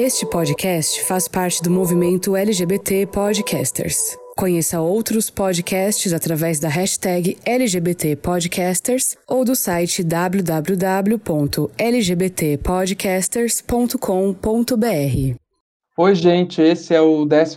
Este podcast faz parte do movimento LGBT Podcasters. Conheça outros podcasts através da hashtag LGBT Podcasters ou do site www.lgbtpodcasters.com.br. Oi, gente, esse é o 11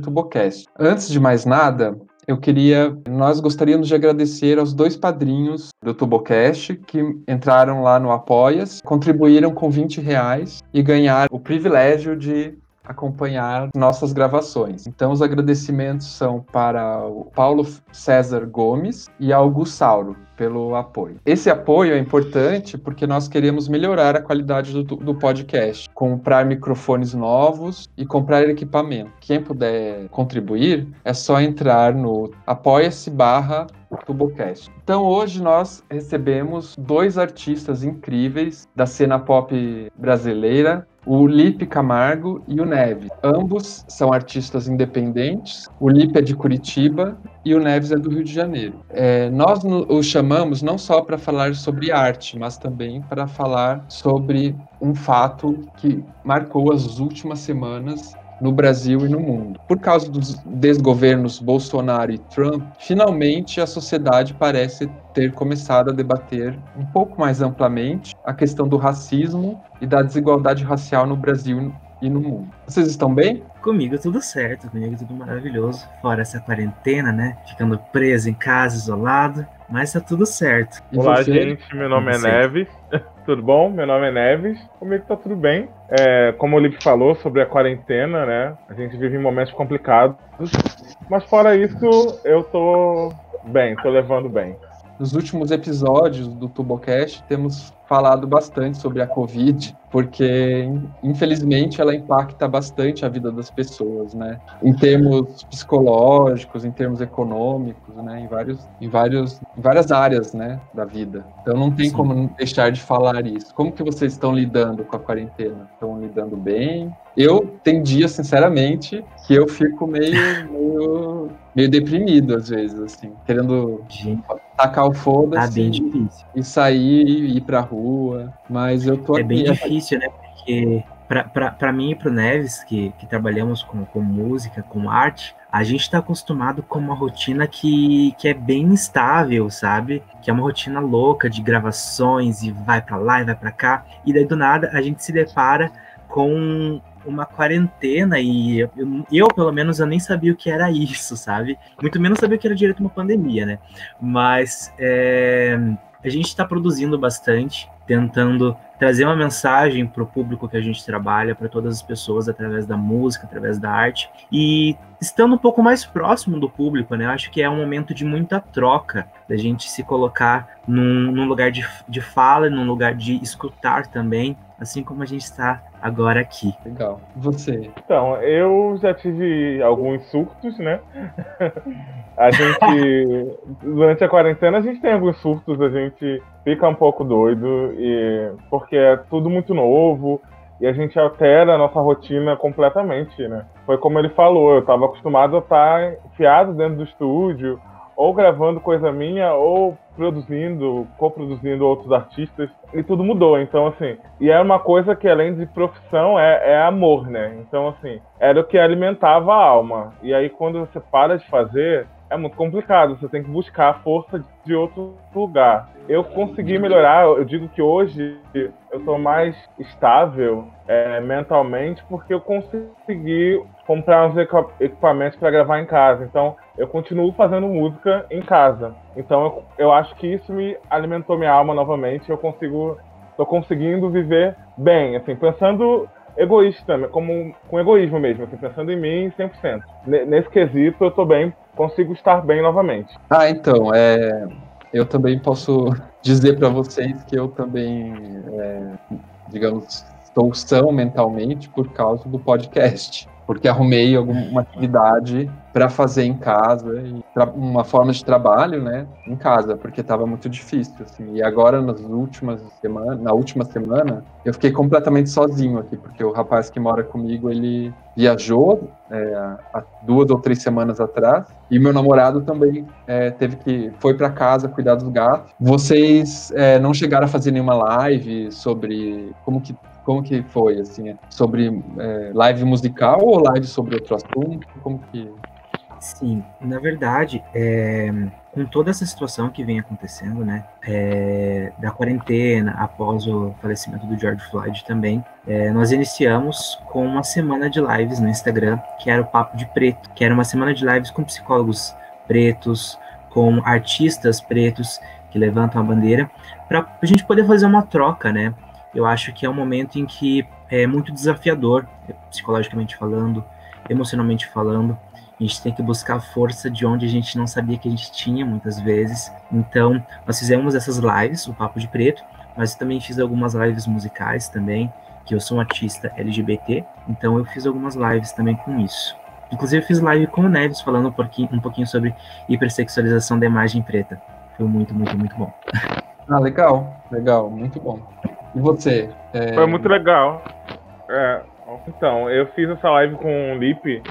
Tubocast. Antes de mais nada, eu queria, nós gostaríamos de agradecer aos dois padrinhos do Tubocast que entraram lá no Apoias, contribuíram com 20 reais e ganharam o privilégio de acompanhar nossas gravações. Então, os agradecimentos são para o Paulo César Gomes e ao Gussauro pelo apoio. Esse apoio é importante porque nós queremos melhorar a qualidade do, do podcast, comprar microfones novos e comprar equipamento. Quem puder contribuir, é só entrar no apoia-se barra Tubocast. Então hoje nós recebemos dois artistas incríveis da cena pop brasileira o Lipe Camargo e o Neves. Ambos são artistas independentes. O Lipe é de Curitiba e o Neves é do Rio de Janeiro. É, nós o chamamos não só para falar sobre arte, mas também para falar sobre um fato que marcou as últimas semanas no Brasil e no mundo. Por causa dos desgovernos Bolsonaro e Trump, finalmente a sociedade parece ter começado a debater um pouco mais amplamente a questão do racismo e da desigualdade racial no Brasil e no mundo. Vocês estão bem? Comigo tudo certo, comigo tudo maravilhoso. Fora essa quarentena, né? Ficando preso em casa, isolado, mas tá tudo certo. Olá, gente. Meu nome é Neves. Tudo bom? Meu nome é Neves. Comigo tá tudo bem. É, como o Lipe falou sobre a quarentena, né? A gente vive em momentos complicados. Mas fora isso, eu tô bem, tô levando bem. Nos últimos episódios do TuboCast, temos falado bastante sobre a Covid, porque infelizmente ela impacta bastante a vida das pessoas, né? Em termos psicológicos, em termos econômicos, né? Em vários, em vários, em várias áreas, né? Da vida. Então não tem Sim. como deixar de falar isso. Como que vocês estão lidando com a quarentena? Estão lidando bem? Eu tem dias, sinceramente, que eu fico meio, meio, meio deprimido às vezes, assim, querendo Gente, tacar o foda-se tá e sair e ir pra rua. Mas eu tô É bem difícil, né? Porque para mim e para o Neves, que, que trabalhamos com, com música, com arte, a gente está acostumado com uma rotina que, que é bem instável, sabe? Que é uma rotina louca de gravações e vai para lá e vai para cá. E daí do nada a gente se depara com uma quarentena e eu, eu, pelo menos, eu nem sabia o que era isso, sabe? Muito menos sabia o que era direito uma pandemia, né? Mas é, a gente está produzindo bastante, tentando trazer uma mensagem para o público que a gente trabalha, para todas as pessoas, através da música, através da arte. E estando um pouco mais próximo do público, né? Acho que é um momento de muita troca, da gente se colocar num, num lugar de, de fala, num lugar de escutar também, assim como a gente está agora aqui. Legal. Você? Então, eu já tive alguns surtos, né? a gente, durante a quarentena, a gente tem alguns surtos, a gente fica um pouco doido, e porque é tudo muito novo, e a gente altera a nossa rotina completamente, né? Foi como ele falou, eu estava acostumado a estar enfiado dentro do estúdio, ou gravando coisa minha, ou produzindo, co-produzindo outros artistas, e tudo mudou. Então, assim, e é uma coisa que além de profissão é, é amor, né? Então, assim, era o que alimentava a alma. E aí, quando você para de fazer, é muito complicado. Você tem que buscar a força de outro lugar. Eu consegui melhorar. Eu digo que hoje eu estou mais estável é, mentalmente porque eu consegui comprar uns equipamentos para gravar em casa. Então, eu continuo fazendo música em casa. Então, eu, eu acho que isso me alimentou minha alma novamente. Eu consigo, estou conseguindo viver bem, assim, pensando egoísta, como com egoísmo mesmo, assim, pensando em mim 100%. Nesse quesito, eu estou bem, consigo estar bem novamente. Ah, então, é, eu também posso dizer para vocês que eu também, é, digamos, estou são mentalmente por causa do podcast, porque arrumei alguma atividade para fazer em casa, uma forma de trabalho, né, em casa, porque estava muito difícil, assim. E agora, nas últimas semanas, na última semana, eu fiquei completamente sozinho aqui, porque o rapaz que mora comigo, ele viajou é, há duas ou três semanas atrás, e meu namorado também é, teve que foi para casa cuidar dos gatos. Vocês é, não chegaram a fazer nenhuma live sobre como que como que foi, assim, sobre é, live musical ou live sobre outro assunto? Como que... Sim, na verdade, é, com toda essa situação que vem acontecendo, né, é, da quarentena, após o falecimento do George Floyd também, é, nós iniciamos com uma semana de lives no Instagram, que era o Papo de Preto, que era uma semana de lives com psicólogos pretos, com artistas pretos que levantam a bandeira, para a gente poder fazer uma troca, né, eu acho que é um momento em que é muito desafiador, psicologicamente falando, emocionalmente falando. A gente tem que buscar força de onde a gente não sabia que a gente tinha muitas vezes. Então, nós fizemos essas lives, o Papo de Preto, mas também fiz algumas lives musicais também, que eu sou um artista LGBT, então eu fiz algumas lives também com isso. Inclusive, fiz live com o Neves falando um pouquinho, um pouquinho sobre hipersexualização da imagem preta. Foi muito, muito, muito bom. Ah, legal, legal, muito bom. E você? É... Foi muito legal. É, então, eu fiz essa live com o Lipe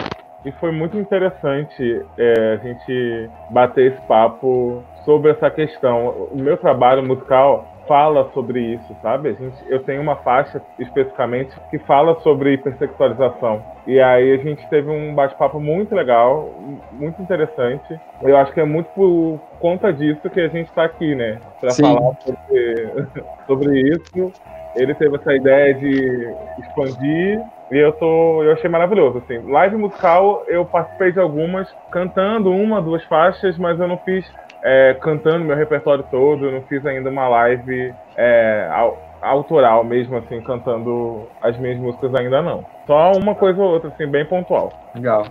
e foi muito interessante é, a gente bater esse papo sobre essa questão. O meu trabalho musical fala sobre isso, sabe? Gente, eu tenho uma faixa especificamente que fala sobre hipersexualização. E aí a gente teve um bate-papo muito legal, muito interessante. Eu acho que é muito por conta disso que a gente está aqui, né? Para falar sobre, sobre isso. Ele teve essa ideia de expandir e eu tô, eu achei maravilhoso, assim. Live musical, eu participei de algumas, cantando uma, duas faixas, mas eu não fiz é, cantando meu repertório todo, eu não fiz ainda uma live é, autoral mesmo, assim, cantando as minhas músicas ainda não. Só uma coisa ou outra, assim, bem pontual. Legal.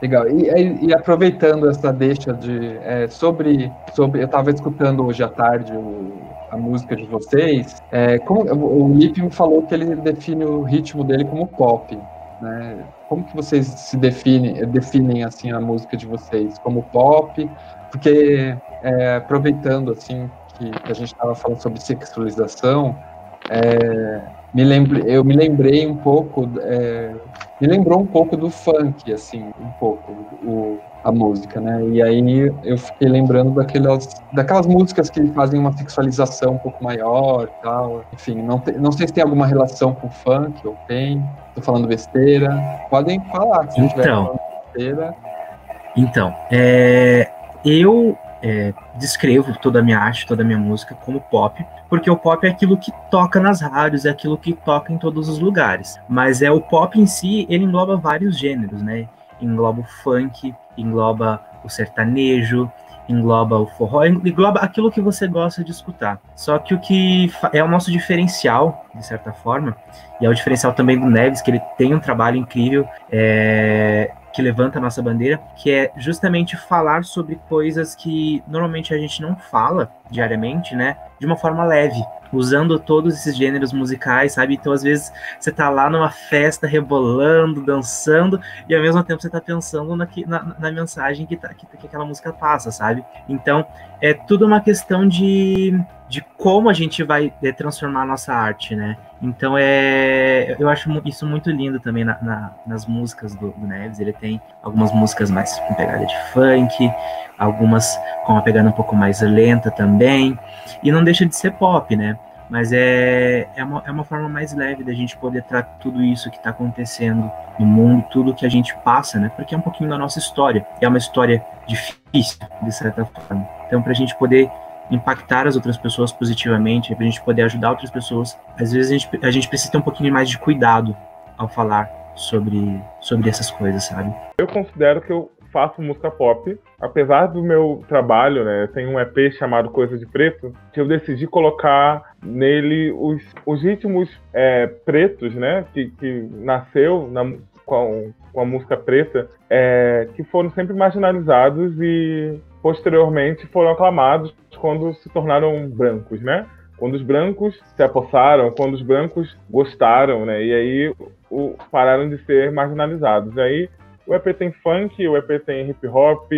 Legal. E, e, e aproveitando essa deixa de é, sobre, sobre. Eu estava escutando hoje à tarde o, a música de vocês. É, como, o Lipe me falou que ele define o ritmo dele como pop. Né? Como que vocês se definem, definem assim a música de vocês? Como pop? Porque é, aproveitando assim que, que a gente estava falando sobre sexualização, é, me lembre, eu me lembrei um pouco, é, me lembrou um pouco do funk, assim, um pouco, o, a música, né? E aí eu fiquei lembrando daquelas, daquelas músicas que fazem uma sexualização um pouco maior tal. Enfim, não, te, não sei se tem alguma relação com funk ou tem. Tô falando besteira. Podem falar se então, besteira. Então, é, eu é, descrevo toda a minha arte, toda a minha música como pop, porque o pop é aquilo que toca nas rádios, é aquilo que toca em todos os lugares. Mas é o pop em si, ele engloba vários gêneros, né? Engloba o funk, engloba o sertanejo, engloba o forró, engloba aquilo que você gosta de escutar. Só que o que é o nosso diferencial, de certa forma, e é o diferencial também do Neves, que ele tem um trabalho incrível, é, que levanta a nossa bandeira, que é justamente falar sobre coisas que normalmente a gente não fala diariamente, né? De uma forma leve, usando todos esses gêneros musicais, sabe? Então, às vezes, você tá lá numa festa, rebolando, dançando, e ao mesmo tempo você tá pensando na, na, na mensagem que, tá, que, que aquela música passa, sabe? Então, é tudo uma questão de de como a gente vai transformar a nossa arte, né? Então é, eu acho isso muito lindo também na, na, nas músicas do, do, Neves. Ele tem algumas músicas mais com pegada de funk, algumas com uma pegada um pouco mais lenta também, e não deixa de ser pop, né? Mas é, é, uma, é uma forma mais leve da gente poder tratar tudo isso que está acontecendo no mundo, tudo que a gente passa, né? Porque é um pouquinho da nossa história. É uma história difícil, de certa forma. Então, para a gente poder impactar as outras pessoas positivamente, para a gente poder ajudar outras pessoas. Às vezes a gente, a gente precisa ter um pouquinho mais de cuidado ao falar sobre, sobre essas coisas, sabe? Eu considero que eu faço música pop, apesar do meu trabalho, né? Tem um EP chamado Coisa de Preto, que eu decidi colocar nele os, os ritmos é, pretos, né? Que, que nasceu na, com, com a música preta, é, que foram sempre marginalizados e posteriormente foram aclamados quando se tornaram brancos, né? Quando os brancos se apossaram, quando os brancos gostaram, né? E aí o, pararam de ser marginalizados. E aí O EP tem funk, o EP tem hip hop,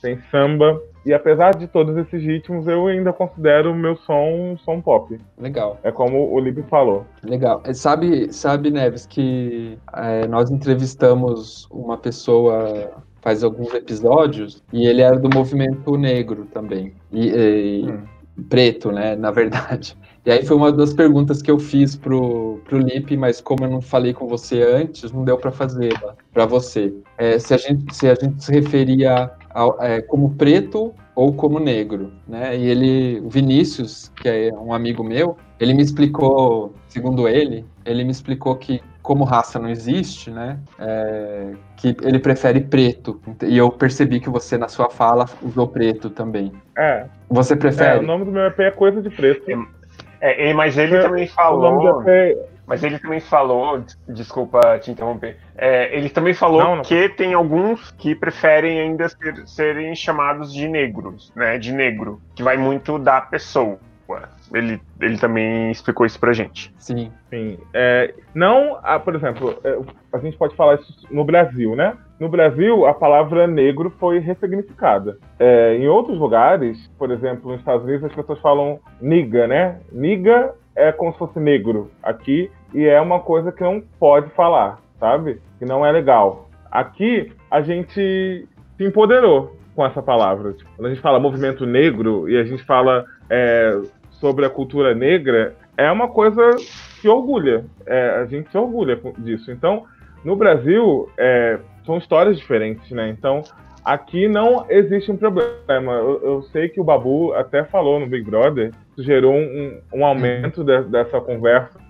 tem samba. E apesar de todos esses ritmos, eu ainda considero o meu som um som pop. Legal. É como o Lib falou. Legal. Sabe, sabe Neves, que é, nós entrevistamos uma pessoa faz alguns episódios e ele era do movimento negro também. E, e hum. preto, né, na verdade. E aí foi uma das perguntas que eu fiz pro, pro Lipe, mas como eu não falei com você antes, não deu para fazer para você. É, se, a gente, se a gente se referia ao, é, como preto ou como negro, né? E ele, o Vinícius, que é um amigo meu, ele me explicou, segundo ele, ele me explicou que como raça não existe, né? É, que ele prefere preto. E eu percebi que você, na sua fala, usou preto também. É. Você prefere? É, o nome do meu EP é Coisa de Preto. É, mas ele é, também falou. Mas ele também falou, desculpa te interromper, é, ele também falou não, não. que tem alguns que preferem ainda ser, serem chamados de negros, né? De negro, que vai muito da pessoa. Ele, ele também explicou isso pra gente. Sim. Sim. É, não, ah, por exemplo, é, a gente pode falar isso no Brasil, né? No Brasil, a palavra negro foi ressignificada. É, em outros lugares, por exemplo, nos Estados Unidos, as pessoas falam niga, né? Niga é como se fosse negro aqui e é uma coisa que não pode falar, sabe? Que não é legal. Aqui, a gente se empoderou com essa palavra. Quando a gente fala movimento negro e a gente fala é, sobre a cultura negra é uma coisa que orgulha. É, a gente se orgulha disso. Então, no Brasil, é, são histórias diferentes, né? Então, aqui não existe um problema. Eu, eu, sei que o Babu até falou no Big Brother, gerou um, um aumento de, dessa conversa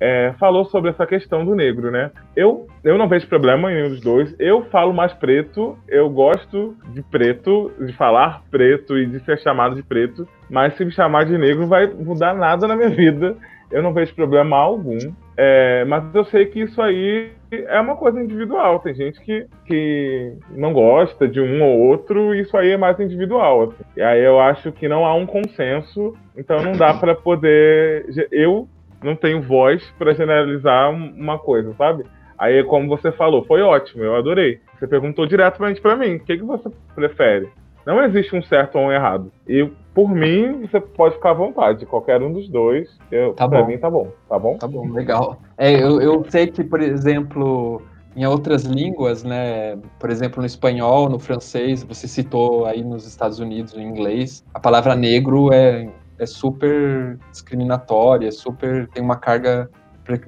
é, falou sobre essa questão do negro, né? Eu, eu não vejo problema em nenhum dos dois. Eu falo mais preto, eu gosto de preto, de falar preto e de ser chamado de preto, mas se me chamar de negro vai mudar nada na minha vida. Eu não vejo problema algum. É, mas eu sei que isso aí é uma coisa individual. Tem gente que, que não gosta de um ou outro, e isso aí é mais individual. Assim. E aí eu acho que não há um consenso, então não dá para poder. Eu não tenho voz para generalizar uma coisa, sabe? Aí, como você falou, foi ótimo, eu adorei. Você perguntou diretamente para mim, o que, que você prefere? Não existe um certo ou um errado. E por mim, você pode ficar à vontade. Qualquer um dos dois, eu, tá pra bom. mim tá bom. Tá bom? Tá bom, legal. É, eu, eu sei que, por exemplo, em outras línguas, né? Por exemplo, no espanhol, no francês, você citou aí nos Estados Unidos, o inglês, a palavra negro é é super discriminatória, é super tem uma carga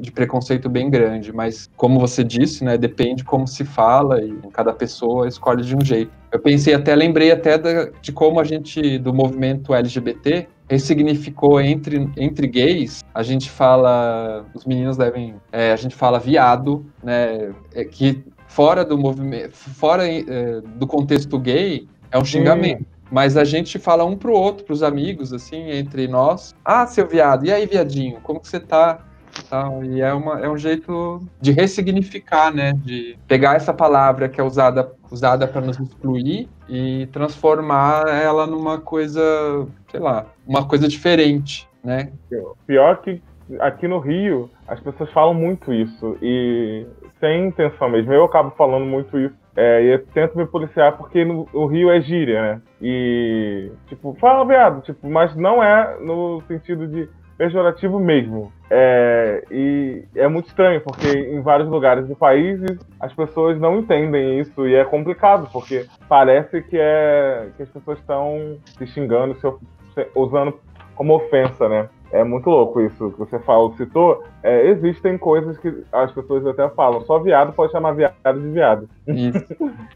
de preconceito bem grande, mas como você disse, né, depende como se fala e cada pessoa escolhe de um jeito. Eu pensei até, lembrei até da, de como a gente, do movimento LGBT, ressignificou entre, entre gays, a gente fala, os meninos devem, é, a gente fala viado, né, é, que fora do movimento, fora é, do contexto gay, é um xingamento. Hum. Mas a gente fala um pro outro, pros amigos, assim, entre nós. Ah, seu viado, e aí, viadinho, como que você tá? Tal, e é, uma, é um jeito de ressignificar, né? De pegar essa palavra que é usada usada para nos excluir e transformar ela numa coisa, sei lá, uma coisa diferente, né? Pior que aqui no Rio as pessoas falam muito isso e sem intenção mesmo. Eu acabo falando muito isso é, e eu tento me policiar porque no, o Rio é gíria, né? E, tipo, fala viado, tipo, mas não é no sentido de pejorativo mesmo. É, e é muito estranho, porque em vários lugares do país as pessoas não entendem isso e é complicado, porque parece que, é, que as pessoas estão se xingando, se, usando como ofensa, né? É muito louco isso que você falou, citou. É, existem coisas que as pessoas até falam, só viado pode chamar viado de viado. Isso.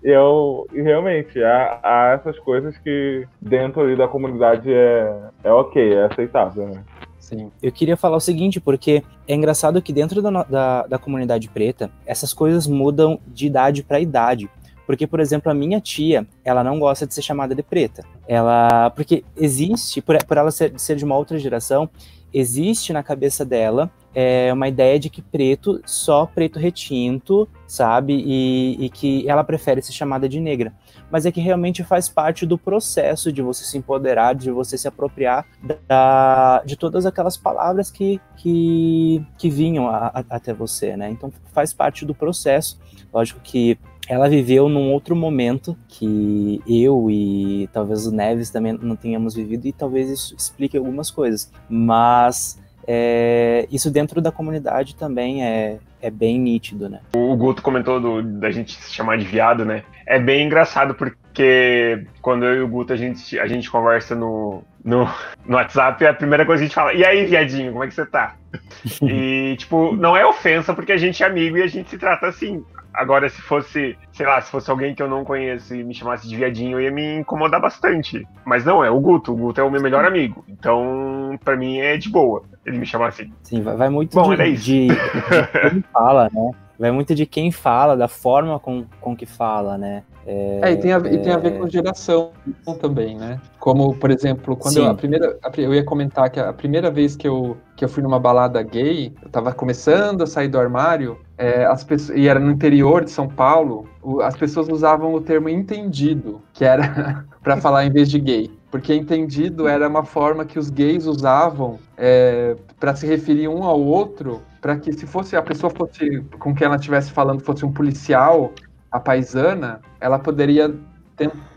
e eu, e realmente, há, há, essas coisas que dentro ali da comunidade é, é ok, é aceitável, né? Sim. Eu queria falar o seguinte, porque é engraçado que dentro da, da, da comunidade preta, essas coisas mudam de idade para idade. Porque, por exemplo, a minha tia, ela não gosta de ser chamada de preta. Ela, porque existe, por, por ela ser, ser de uma outra geração, existe na cabeça dela é uma ideia de que preto, só preto retinto, sabe? E, e, que ela prefere ser chamada de negra. Mas é que realmente faz parte do processo de você se empoderar, de você se apropriar da, de todas aquelas palavras que, que, que vinham a, a, até você, né? Então faz parte do processo. Lógico que ela viveu num outro momento que eu e talvez o Neves também não tenhamos vivido, e talvez isso explique algumas coisas. Mas é, isso dentro da comunidade também é, é bem nítido, né? O Guto comentou do, da gente se chamar de viado, né? É bem engraçado porque quando eu e o Guto a gente, a gente conversa no, no, no WhatsApp, a primeira coisa que a gente fala, e aí, viadinho, como é que você tá? e, tipo, não é ofensa porque a gente é amigo e a gente se trata assim. Agora, se fosse, sei lá, se fosse alguém que eu não conheço e me chamasse de viadinho, eu ia me incomodar bastante. Mas não, é o Guto. O Guto é o meu melhor amigo. Então, para mim é de boa ele me chamar assim. Sim, vai muito Bom, de, de, de, quem fala, né? Vai muito de quem fala, da forma com, com que fala, né? É, é, e, tem a, é... e tem a ver com geração também, né? Como, por exemplo, quando eu, a primeira. Eu ia comentar que a primeira vez que eu, que eu fui numa balada gay, eu tava começando a sair do armário, é, as pessoas, e era no interior de São Paulo, o, as pessoas usavam o termo entendido, que era para falar em vez de gay. Porque entendido era uma forma que os gays usavam é, para se referir um ao outro, para que se fosse a pessoa fosse com quem ela estivesse falando fosse um policial, a paisana, ela poderia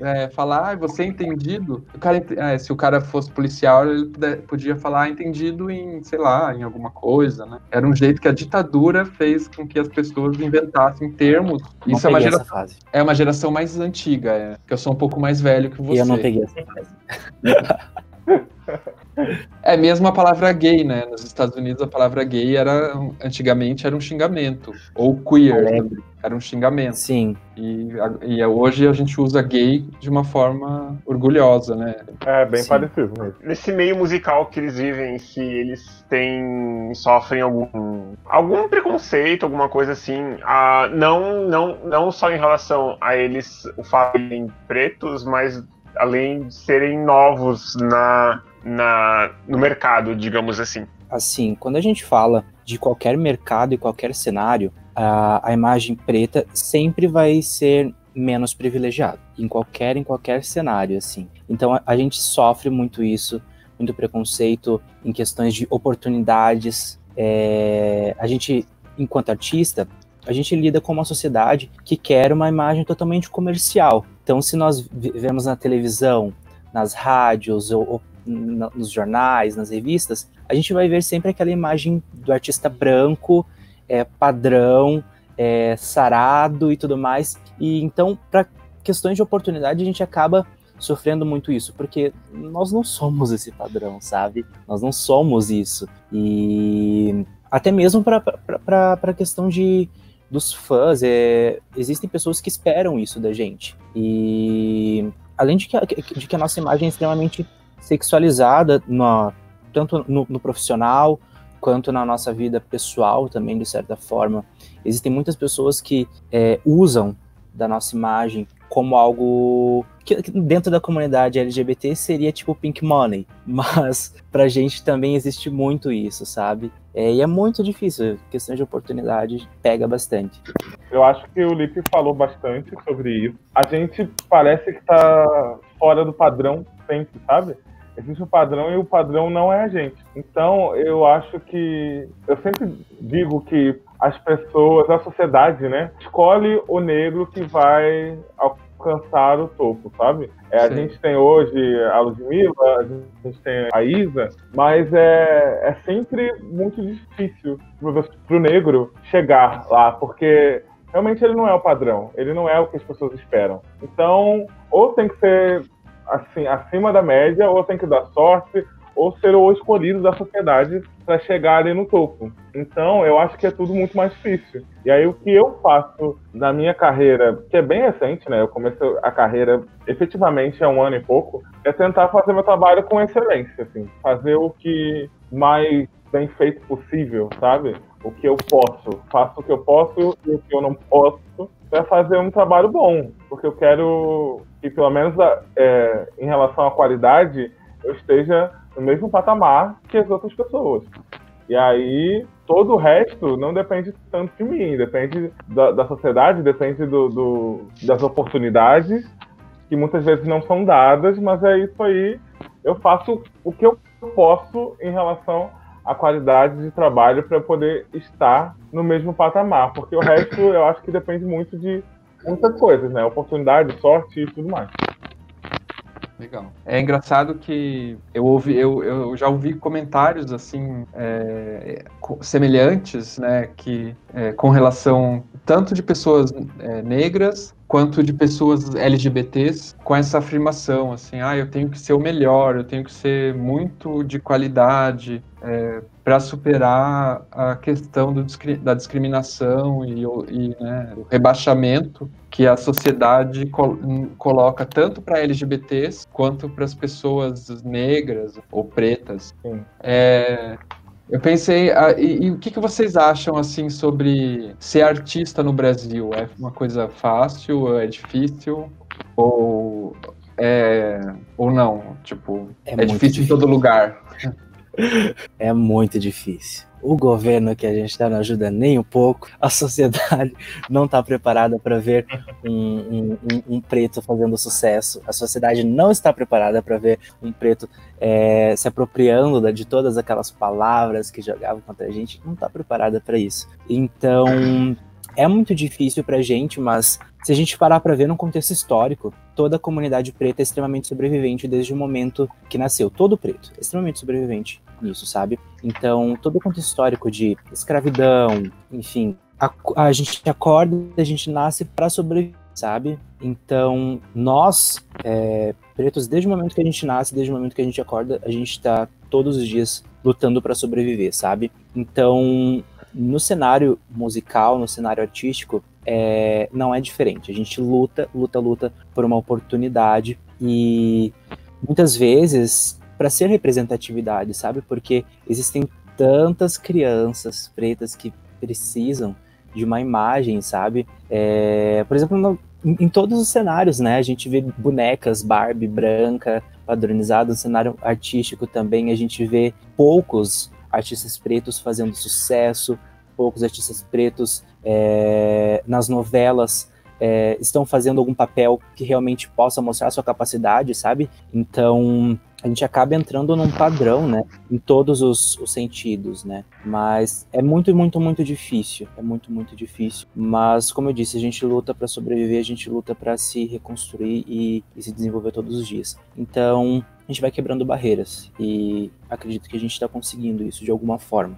é, falar, ah, você é entendido? O cara, é, se o cara fosse policial, ele podia falar entendido em, sei lá, em alguma coisa, né? Era um jeito que a ditadura fez com que as pessoas inventassem termos. Não Isso é uma geração, é uma geração mais antiga, é, que eu sou um pouco mais velho que você. E eu não peguei essa fase. É mesmo a palavra gay, né? Nos Estados Unidos a palavra gay era antigamente era um xingamento ou queer era um xingamento. Sim. E, e hoje a gente usa gay de uma forma orgulhosa, né? É bem Sim. parecido. Mesmo. Nesse meio musical que eles vivem, se eles têm sofrem algum algum preconceito, alguma coisa assim, uh, não não não só em relação a eles o fato de serem pretos, mas além de serem novos na, na, no mercado, digamos assim. Assim, quando a gente fala de qualquer mercado e qualquer cenário, a, a imagem preta sempre vai ser menos privilegiada em qualquer em qualquer cenário assim. Então a, a gente sofre muito isso, muito preconceito em questões de oportunidades. É, a gente, enquanto artista, a gente lida com uma sociedade que quer uma imagem totalmente comercial. Então, se nós vemos na televisão, nas rádios ou, ou nos jornais, nas revistas, a gente vai ver sempre aquela imagem do artista branco, é, padrão, é, sarado e tudo mais. E então, para questões de oportunidade, a gente acaba sofrendo muito isso, porque nós não somos esse padrão, sabe? Nós não somos isso. E até mesmo para a questão de, dos fãs, é, existem pessoas que esperam isso da gente. E além de que, de que a nossa imagem é extremamente sexualizada, no, tanto no, no, profissional quanto na nossa vida pessoal também, de certa forma. Existem muitas pessoas que é, usam da nossa imagem como algo que dentro da comunidade LGBT seria tipo pink money, mas pra gente também existe muito isso, sabe? É, e é muito difícil, questão de oportunidade pega bastante. Eu acho que o Lipe falou bastante sobre isso. A gente parece que tá fora do padrão sempre, sabe? Existe um padrão e o padrão não é a gente. Então, eu acho que. Eu sempre digo que as pessoas, a sociedade, né, escolhe o negro que vai alcançar o topo, sabe? É, a gente tem hoje a Ludmilla, a gente tem a Isa, mas é, é sempre muito difícil para o negro chegar lá, porque realmente ele não é o padrão, ele não é o que as pessoas esperam. Então, ou tem que ser assim, acima da média, ou tem que dar sorte, ou ser o escolhido da sociedade para chegar ali no topo. Então, eu acho que é tudo muito mais difícil. E aí, o que eu faço na minha carreira, que é bem recente, né? Eu comecei a carreira efetivamente há um ano e pouco, é tentar fazer meu trabalho com excelência, assim, fazer o que mais bem feito possível, sabe? O que eu posso, faço o que eu posso e o que eu não posso para fazer um trabalho bom, porque eu quero que pelo menos é, em relação à qualidade eu esteja no mesmo patamar que as outras pessoas. E aí, todo o resto não depende tanto de mim, depende da, da sociedade, depende do, do, das oportunidades, que muitas vezes não são dadas, mas é isso aí. Eu faço o que eu posso em relação à qualidade de trabalho para poder estar no mesmo patamar, porque o resto eu acho que depende muito de muitas coisas, né? Oportunidade, sorte e tudo mais. Legal. É engraçado que eu, ouvi, eu, eu já ouvi comentários assim é, semelhantes, né, que é, com relação tanto de pessoas é, negras quanto de pessoas LGBTs com essa afirmação assim, ah, eu tenho que ser o melhor, eu tenho que ser muito de qualidade é, para superar a questão do, da discriminação e, e né, o rebaixamento que a sociedade col coloca tanto para LGBTs quanto para as pessoas negras ou pretas. É, eu pensei, ah, e, e, o que, que vocês acham assim sobre ser artista no Brasil? É uma coisa fácil? É difícil? Ou é, ou não? Tipo, é, é difícil, difícil em todo lugar. É muito difícil o governo que a gente está não ajuda nem um pouco, a sociedade não está preparada para ver um, um, um, preto fazendo sucesso, a sociedade não está preparada para ver um preto é, se apropriando de todas aquelas palavras que jogavam contra a gente, não está preparada para isso. Então é muito difícil para a gente, mas se a gente parar para ver num contexto histórico, toda a comunidade preta é extremamente sobrevivente desde o momento que nasceu. Todo preto é extremamente sobrevivente nisso, sabe? Então, todo o contexto histórico de escravidão, enfim, a, a gente acorda, a gente nasce para sobreviver, sabe? Então, nós, é, pretos, desde o momento que a gente nasce, desde o momento que a gente acorda, a gente está todos os dias lutando para sobreviver, sabe? Então, no cenário musical, no cenário artístico, é, não é diferente. A gente luta, luta, luta por uma oportunidade e muitas vezes para ser representatividade, sabe? Porque existem tantas crianças pretas que precisam de uma imagem, sabe? É, por exemplo, no, em, todos os cenários, né? A gente vê bonecas Barbie branca padronizada no cenário artístico também. A gente vê poucos artistas pretos fazendo sucesso, poucos artistas pretos é, nas novelas é, estão fazendo algum papel que realmente possa mostrar sua capacidade, sabe? Então, a gente acaba entrando num padrão, né? Em todos os, os, sentidos, né? Mas é muito, muito, muito difícil. É muito, muito difícil. Mas, como eu disse, a gente luta para sobreviver, a gente luta para se reconstruir e, e, se desenvolver todos os dias. Então, a gente vai quebrando barreiras. E acredito que a gente está conseguindo isso de alguma forma.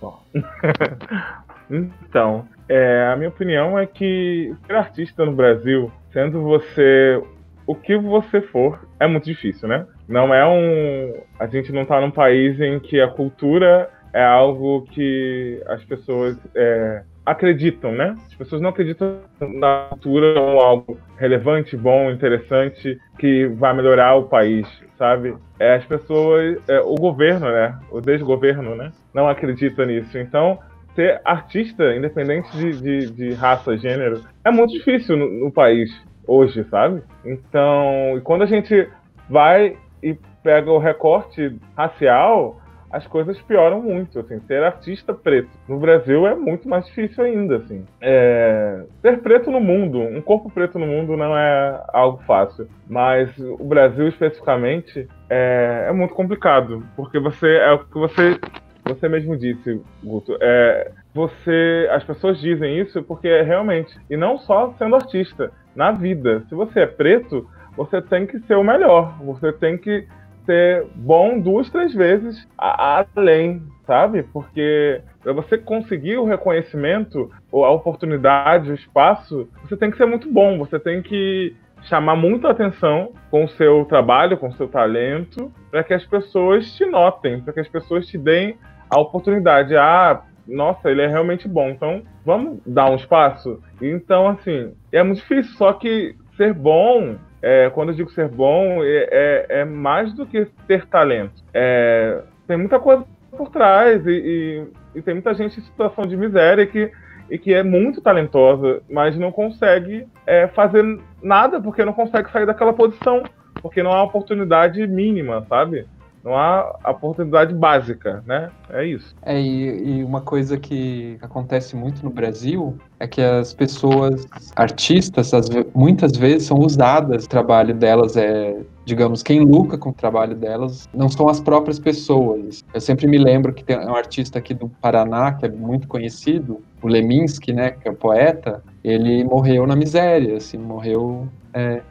Bom. então, é, a minha opinião é que ser artista no Brasil, sendo você o que você for, é muito difícil, né? Não é um. A gente não tá num país em que a cultura é algo que as pessoas é, acreditam, né? As pessoas não acreditam na cultura como algo relevante, bom, interessante, que vai melhorar o país, sabe? É, as pessoas, é, o governo, né? O desgoverno, né? Não acredita nisso. Então, ser artista, independente de, de, de raça, gênero, é muito difícil no, no país hoje, sabe? Então, e quando a gente vai e pega o recorte racial, as coisas pioram muito, assim, ser artista preto no Brasil é muito mais difícil ainda, assim. É... Ser preto no mundo, um corpo preto no mundo não é algo fácil, mas o Brasil especificamente é, é muito complicado, porque você é o que você você mesmo disse, Guto, é, você, as pessoas dizem isso porque é realmente, e não só sendo artista, na vida. Se você é preto, você tem que ser o melhor. Você tem que ser bom duas, três vezes além, sabe? Porque para você conseguir o reconhecimento, ou a oportunidade, o espaço, você tem que ser muito bom. Você tem que chamar muita atenção com o seu trabalho, com o seu talento, para que as pessoas te notem, para que as pessoas te deem a oportunidade. Ah, nossa, ele é realmente bom, então vamos dar um espaço? Então, assim, é muito difícil, só que ser bom, é, quando eu digo ser bom, é, é, é mais do que ter talento. É, tem muita coisa por trás e, e, e, tem muita gente em situação de miséria que, e que é muito talentosa, mas não consegue é, fazer nada porque não consegue sair daquela posição, porque não há oportunidade mínima, sabe? Não há oportunidade básica, né? É isso. É, e, e uma coisa que acontece muito no Brasil é que as pessoas, artistas, as, muitas vezes são usadas, o trabalho delas é, digamos, quem lucra com o trabalho delas não são as próprias pessoas. Eu sempre me lembro que tem um artista aqui do Paraná, que é muito conhecido, o Leminski, né, que é um poeta, ele morreu na miséria, assim, morreu... É,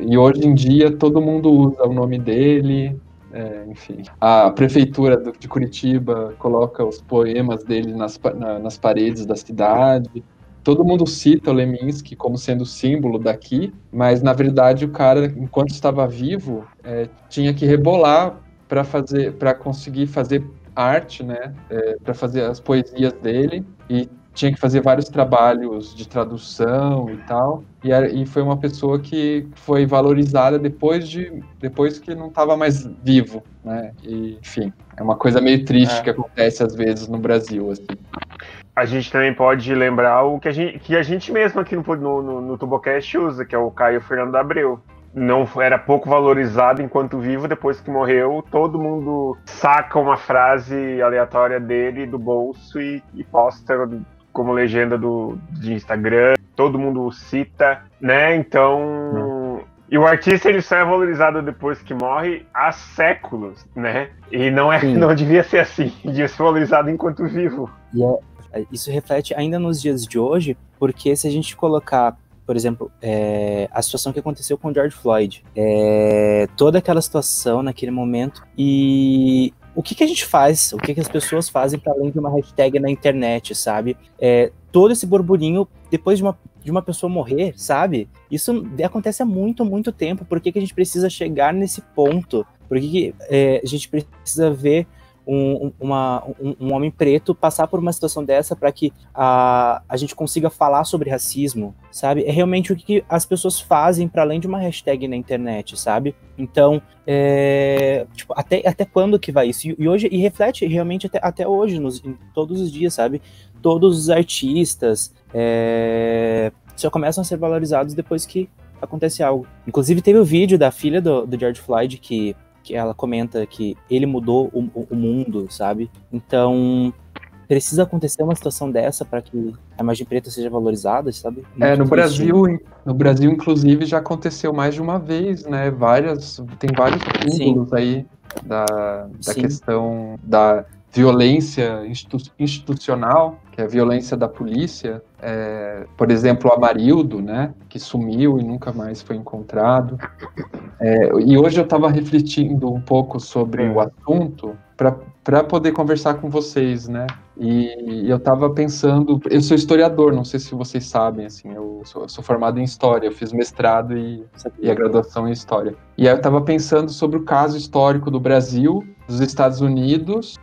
e hoje em dia todo mundo usa o nome dele, é, enfim, a prefeitura de Curitiba coloca os poemas dele nas, na, nas paredes da cidade. Todo mundo cita o Leminski como sendo símbolo daqui, mas na verdade o cara, enquanto estava vivo, é, tinha que rebolar para fazer, para conseguir fazer arte, né, é, para fazer as poesias dele. E tinha que fazer vários trabalhos de tradução e tal. E, era, e foi uma pessoa que foi valorizada depois de depois que não estava mais vivo, né? E, enfim, é uma coisa meio triste é. que acontece às vezes no Brasil, assim. A gente também pode lembrar o que a gente, que a gente mesmo aqui no, no, no Tubocast usa, que é o Caio Fernando Abreu não era pouco valorizado enquanto vivo, depois que morreu, todo mundo saca uma frase aleatória dele do bolso e, e posta como legenda do, de Instagram, todo mundo cita, né? Então. Hum. E o artista ele só é valorizado depois que morre há séculos, né? E não é, não devia ser assim, devia ser valorizado enquanto vivo. E é, isso reflete ainda nos dias de hoje, porque se a gente colocar por exemplo, é, a situação que aconteceu com o George Floyd, é, toda aquela situação naquele momento e o que, que a gente faz, o que, que as pessoas fazem para além de uma hashtag na internet, sabe? É, todo esse burburinho depois de uma, de uma pessoa morrer, sabe? Isso acontece há muito, muito tempo. Por que, que a gente precisa chegar nesse ponto? Por que, que é, a gente precisa ver um, uma, um, um, homem preto passar por uma situação dessa para que a, a gente consiga falar sobre racismo, sabe? É realmente o que as pessoas fazem para além de uma hashtag na internet, sabe? Então, é, tipo, até, até quando que vai isso? E, e, hoje, e reflete realmente até, até hoje, nos, todos os dias, sabe? Todos os artistas é, só começam a ser valorizados depois que acontece algo. Inclusive, teve o vídeo da filha do, do George Floyd que que ela comenta que ele mudou o, o mundo, sabe? Então, precisa acontecer uma situação dessa para que a imagem preta seja valorizada, sabe? Muito é, no Brasil, no Brasil, inclusive, já aconteceu mais de uma vez, né? Várias, tem vários símbolos aí da, da questão da violência institu institucional, que é a violência da polícia, é, por exemplo, o Amarildo, né, que sumiu e nunca mais foi encontrado. É, e hoje eu estava refletindo um pouco sobre o assunto para poder conversar com vocês, né? E eu estava pensando, eu sou historiador, não sei se vocês sabem, assim, eu sou, eu sou formado em história, eu fiz mestrado e, e a graduação em história. E aí eu estava pensando sobre o caso histórico do Brasil, dos Estados Unidos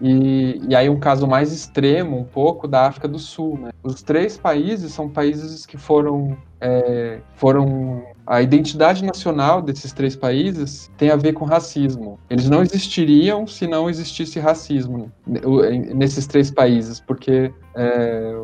e, e, aí um caso mais extremo, um pouco, da África do Sul. Né? Os três países são países que foram, é, foram... A identidade nacional desses três países tem a ver com racismo. Eles não existiriam se não existisse racismo nesses três países, porque é,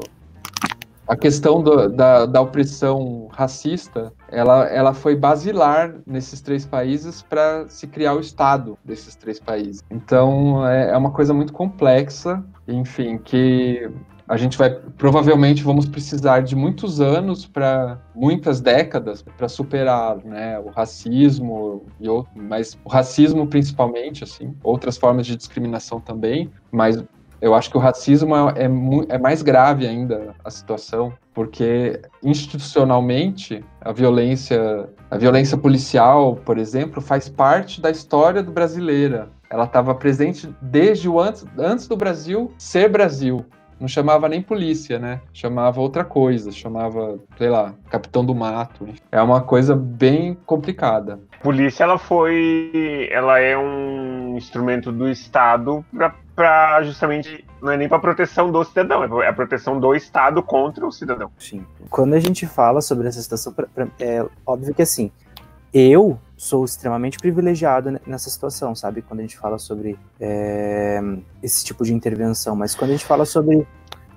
a questão do, da, da opressão racista, ela, ela foi basilar nesses três países para se criar o Estado desses três países. Então, é, é uma coisa muito complexa, enfim, que a gente vai provavelmente vamos precisar de muitos anos para muitas décadas para superar né, o racismo e outro, mas o racismo principalmente assim outras formas de discriminação também mas eu acho que o racismo é, é, é, mais grave ainda a situação, porque institucionalmente a violência, a violência policial, por exemplo, faz parte da história do brasileira. Ela estava presente desde o antes, antes do Brasil ser Brasil não chamava nem polícia, né? Chamava outra coisa, chamava, sei lá, capitão do mato. É uma coisa bem complicada. Polícia, ela foi, ela é um instrumento do Estado para justamente não é nem para proteção do cidadão, é a proteção do Estado contra o cidadão. Sim. Quando a gente fala sobre essa situação, é óbvio que assim, eu sou extremamente privilegiado nessa situação, sabe? Quando a gente fala sobre é, esse tipo de intervenção. Mas quando a gente fala sobre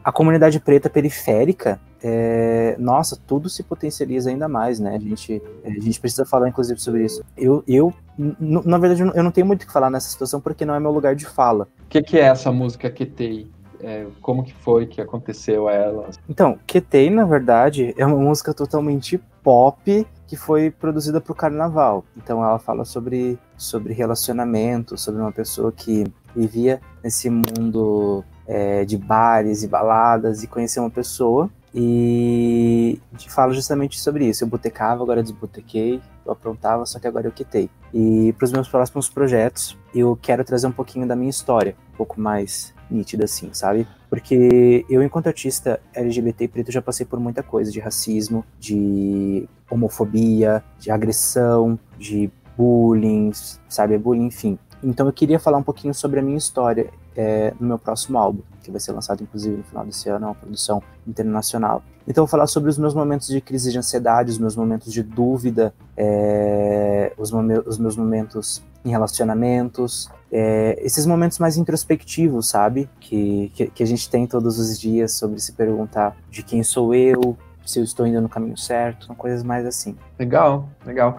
a comunidade preta periférica, é, nossa, tudo se potencializa ainda mais, né? A gente, a gente precisa falar, inclusive, sobre isso. Eu, eu na verdade, eu não tenho muito o que falar nessa situação porque não é meu lugar de fala. O que, que é essa música Ketei? É, como que foi que aconteceu ela? Então, Ketei, na verdade, é uma música totalmente pop que foi produzida para o carnaval. Então ela fala sobre, sobre relacionamento, sobre uma pessoa que vivia nesse mundo é, de bares e baladas e conheceu uma pessoa e fala justamente sobre isso. Eu botecava, agora desbotequei, eu aprontava, só que agora eu quitei. E para os meus próximos projetos, eu quero trazer um pouquinho da minha história, um pouco mais nítida assim, sabe? Porque eu, enquanto artista LGBT preto, já passei por muita coisa de racismo, de homofobia, de agressão, de bullying, sabe? Bullying, enfim. Então eu queria falar um pouquinho sobre a minha história é, no meu próximo álbum, que vai ser lançado inclusive no final desse ano, é uma produção internacional. Então eu vou falar sobre os meus momentos de crise de ansiedade, os meus momentos de dúvida, é, os, os, meus momentos em relacionamentos, é, esses momentos mais introspectivos, sabe? Que, que, que a gente tem todos os dias sobre se perguntar de quem sou eu, se eu estou indo no caminho certo, são coisas mais assim. Legal, legal.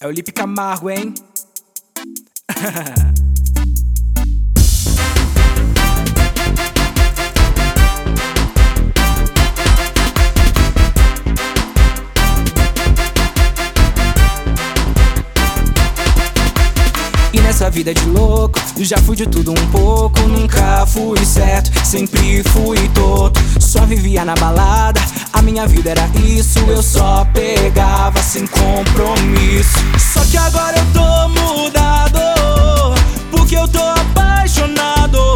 É o Lipe Camargo, hein? E nessa vida de louco, já fui de tudo um pouco. Nunca fui certo, sempre fui toto. Só vivia na balada, a minha vida era isso. Eu só pegava sem compromisso. Só que agora eu tô mudado, porque eu tô apaixonado.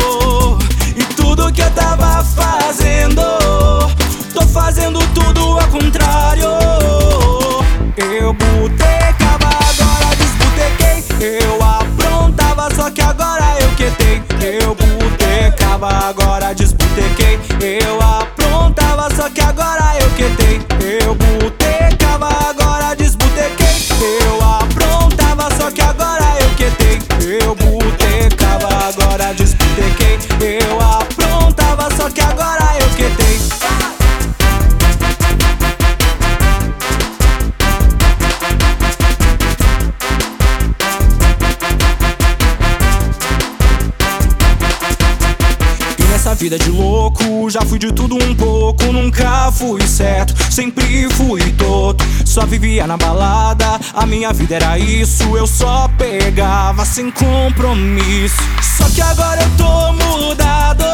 Já fui de tudo um pouco, nunca fui certo, sempre fui toto. Só vivia na balada, a minha vida era isso, eu só pegava sem compromisso. Só que agora eu tô mudado,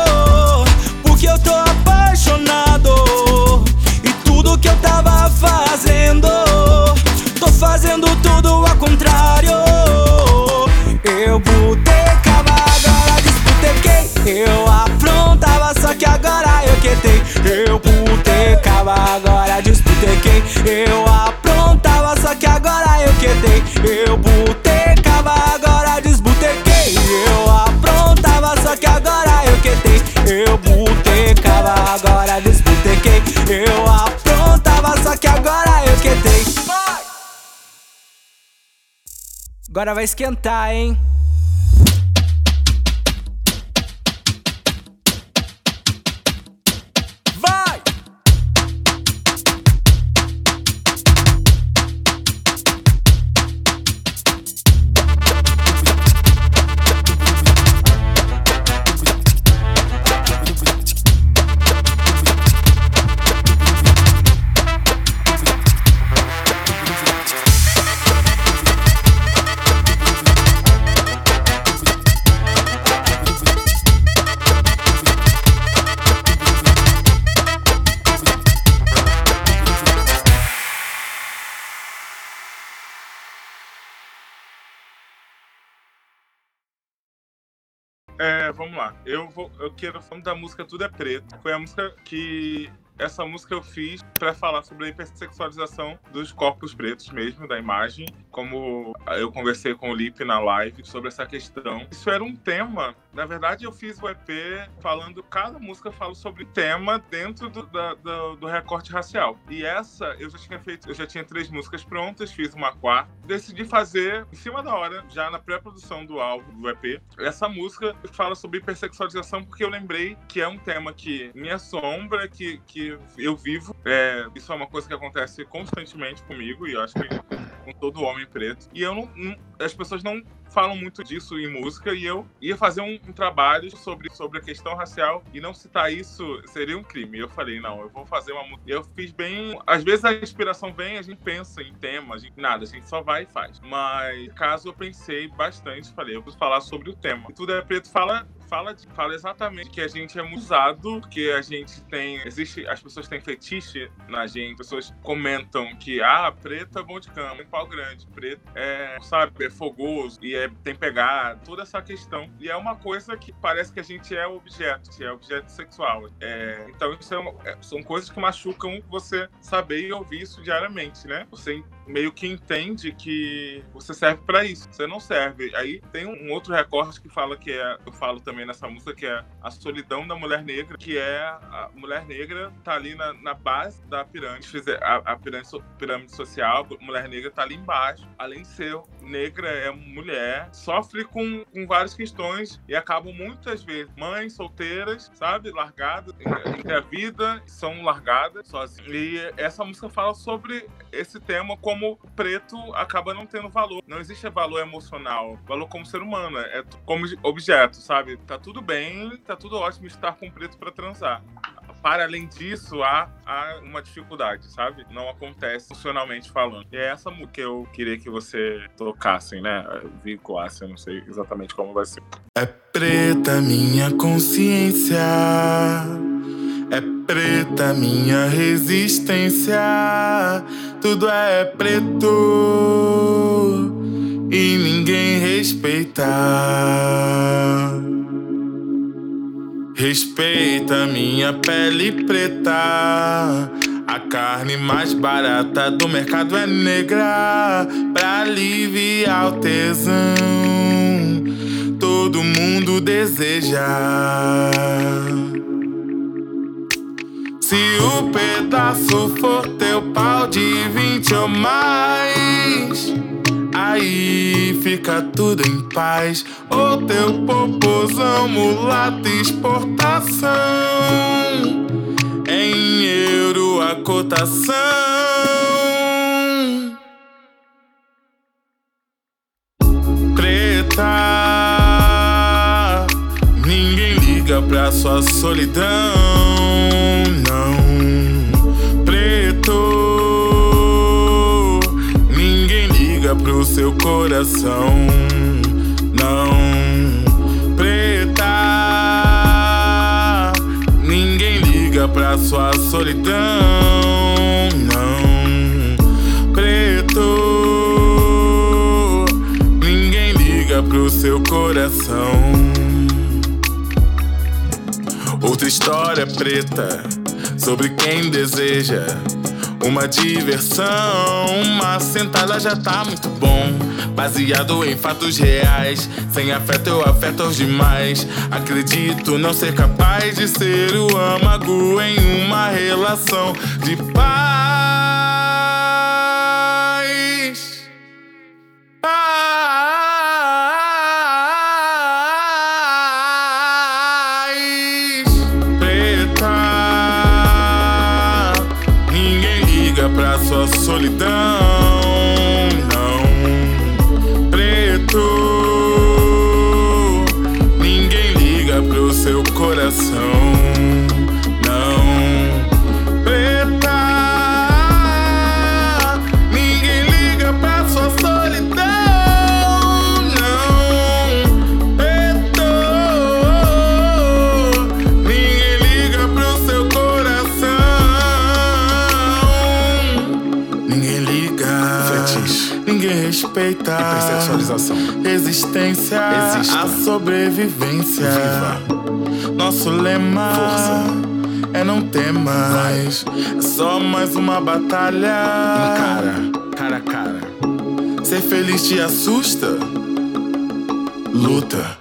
porque eu tô apaixonado. E tudo que eu tava fazendo, tô fazendo tudo ao contrário. Eu botecava, agora desbotequei. Eu eu. Eu putecava, agora desputequei. Eu aprontava, só que agora eu quetei. Eu putecava, agora desbutequei. Eu aprontava, só que agora eu quetei. Eu putecava, agora desbutequei. Eu aprontava, só que agora eu quetei. Agora vai esquentar, hein? É, vamos lá. Eu, vou, eu quero falando da música Tudo é Preto. Foi a música que essa música eu fiz para falar sobre a hipersexualização dos corpos pretos mesmo, da imagem, como eu conversei com o Lipe na live sobre essa questão. Isso era um tema, na verdade eu fiz o EP falando, cada música fala sobre tema dentro do, da, do, do recorte racial. E essa eu já tinha feito, eu já tinha três músicas prontas, fiz uma quarta, decidi fazer em cima da hora, já na pré-produção do álbum, do EP, essa música fala sobre hipersexualização porque eu lembrei que é um tema que me assombra, que, que eu vivo. É, isso é uma coisa que acontece constantemente comigo e eu acho que com todo homem preto. E eu não, não as pessoas não falam muito disso em música e eu ia fazer um, um, trabalho sobre, sobre a questão racial e não citar isso seria um crime. Eu falei, não, eu vou fazer uma música. Eu fiz bem. Às vezes a inspiração vem, a gente pensa em temas, em nada, a gente só vai e faz. Mas caso eu pensei bastante, falei, eu vou falar sobre o tema. Tudo é preto fala fala, de, fala exatamente que a gente é usado, que a gente tem. Existe. As pessoas têm fetiche na gente, as pessoas comentam que, ah, preto é bom de cama, pau grande, preto é, sabe, é fogoso e é, tem pegado, toda essa questão. E é uma coisa que parece que a gente é objeto, que é objeto sexual. É, então, isso é é, são coisas que machucam você saber e ouvir isso diariamente, né? Você meio que entende que você serve para isso. Você não serve. Aí tem um outro recorte que fala que é, eu falo também nessa música, que é a solidão da mulher negra, que é a mulher negra tá ali na, na base da pirâmide, a, a pirâmide, pirâmide social, a mulher negra tá ali embaixo. Além de ser negra, é mulher, sofre com, com várias questões e acabam muitas vezes mães solteiras, sabe, largadas, entre a vida, são largadas sozinhas. E essa música fala sobre esse tema como como preto acaba não tendo valor. Não existe valor emocional, valor como ser humano, é como objeto, sabe? Tá tudo bem, tá tudo ótimo estar com preto para transar. Para além disso, há, há uma dificuldade, sabe? Não acontece funcionalmente falando. E é essa que eu queria que você tocasse, né? Vinculasse, eu não sei exatamente como vai ser. É preta minha consciência é preta minha resistência, tudo é preto e ninguém respeita. Respeita minha pele preta. A carne mais barata do mercado é negra pra aliviar o tesão. Todo mundo deseja. Se o pedaço for teu pau de vinte ou mais, aí fica tudo em paz. O teu popozão, mulata exportação, em euro a cotação. Preta, ninguém liga pra sua solidão. Pro seu coração. Não, preta, ninguém liga pra sua solidão. Não, preto, ninguém liga pro seu coração. Outra história preta sobre quem deseja uma diversão, uma sentada já tá muito bom. Baseado em fatos reais, sem afeto eu afeto aos demais. Acredito não ser capaz de ser o âmago em uma relação de paz. Respeitar. Hipersexualização. Resistência. Exista. A sobrevivência. Viva. Nosso lema. Força. é não ter mais. É só mais uma batalha. Cara, cara a cara. Ser feliz te assusta? Luta.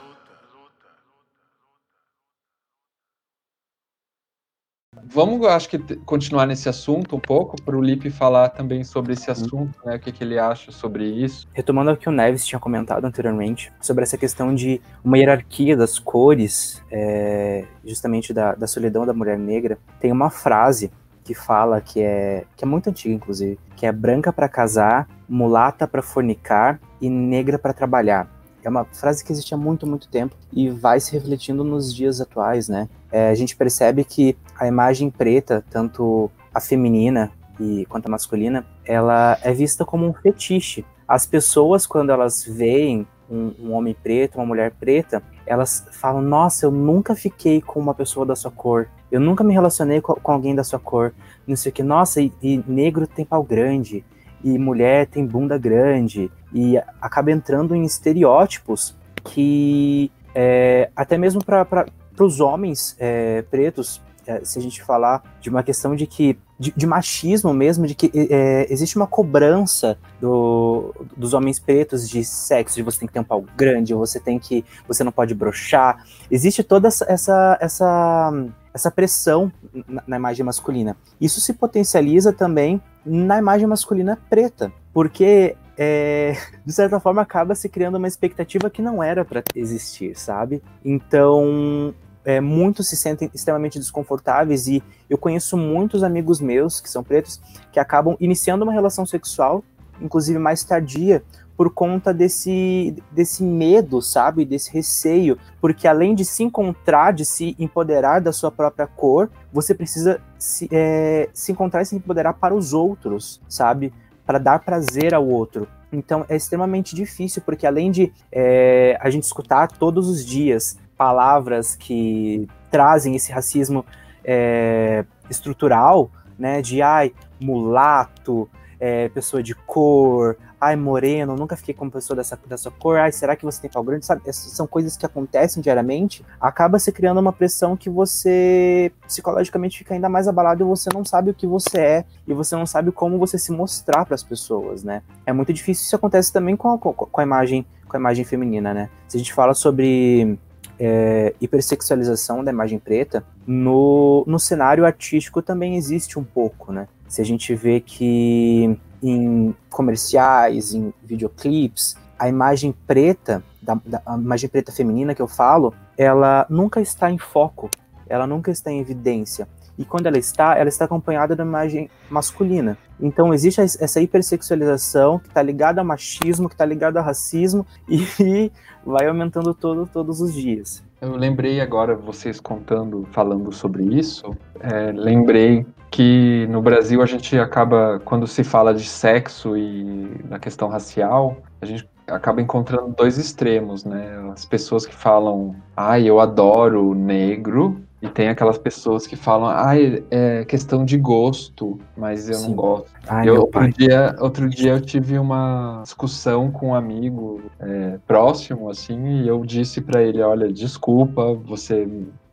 Vamos, acho que, continuar nesse assunto um pouco, para o Lipe falar também sobre esse assunto, né? O que, que ele acha sobre isso. Retomando o que o Neves tinha comentado anteriormente, sobre essa questão de uma hierarquia das cores, é, justamente da, da solidão da mulher negra, tem uma frase que fala que é que é muito antiga inclusive, que é branca para casar, mulata para fornicar e negra para trabalhar. É uma frase que existe há muito, muito tempo e vai se refletindo nos dias atuais, né? É, a gente percebe que a imagem preta, tanto a feminina e quanto a masculina, ela é vista como um fetiche. As pessoas, quando elas veem um, um, homem preto, uma mulher preta, elas falam: Nossa, eu nunca fiquei com uma pessoa da sua cor, eu nunca me relacionei com, com alguém da sua cor, não sei o que. Nossa, e, e negro tem pau grande, e mulher tem bunda grande, e acaba entrando em estereótipos que é, até mesmo para os homens é, pretos, é, se a gente falar de uma questão de que de, de machismo mesmo, de que é, existe uma cobrança do, dos homens pretos de sexo, de você tem que ter um pau grande, você tem que, você não pode brochar. Existe toda essa, essa, essa, essa pressão na, na imagem masculina. Isso se potencializa também na imagem masculina preta, porque é, de certa forma acaba se criando uma expectativa que não era para existir, sabe? Então, é, muitos se sentem extremamente desconfortáveis e eu conheço muitos amigos meus que são pretos que acabam iniciando uma relação sexual, inclusive mais tardia, por conta desse, desse medo, sabe? Desse receio. Porque além de se encontrar, de se empoderar da sua própria cor, você precisa se, é, se encontrar e se empoderar para os outros, sabe? Para dar prazer ao outro. Então é extremamente difícil, porque além de é, a gente escutar todos os dias palavras que trazem esse racismo é, estrutural, né? De ai, mulato, é, pessoa de cor, ai, moreno, nunca fiquei com uma pessoa dessa, dessa cor, ai, será que você tem pau grande? Sabe, essas são coisas que acontecem diariamente, acaba se criando uma pressão que você psicologicamente fica ainda mais abalado e você não sabe o que você é e você não sabe como você se mostrar para as pessoas, né? É muito difícil, isso acontece também com a, com a imagem com a imagem feminina, né? Se a gente fala sobre é, hipersexualização da imagem preta, no, no cenário artístico também existe um pouco, né? Se a gente vê que em comerciais, em videoclipes, a imagem preta, da, da, a imagem preta feminina que eu falo, ela nunca está em foco, ela nunca está em evidência. E quando ela está, ela está acompanhada da imagem masculina. Então existe essa hipersexualização que está ligada ao machismo, que está ligada ao racismo e vai aumentando todo, todos os dias. Eu lembrei agora, vocês contando, falando sobre isso, é, lembrei que no Brasil a gente acaba, quando se fala de sexo e na questão racial, a gente acaba encontrando dois extremos, né? As pessoas que falam, ai, ah, eu adoro negro, e tem aquelas pessoas que falam, ah, é questão de gosto, mas eu Sim. não gosto. Ai, eu, outro, dia, outro dia eu tive uma discussão com um amigo é, próximo, assim, e eu disse para ele, olha, desculpa, você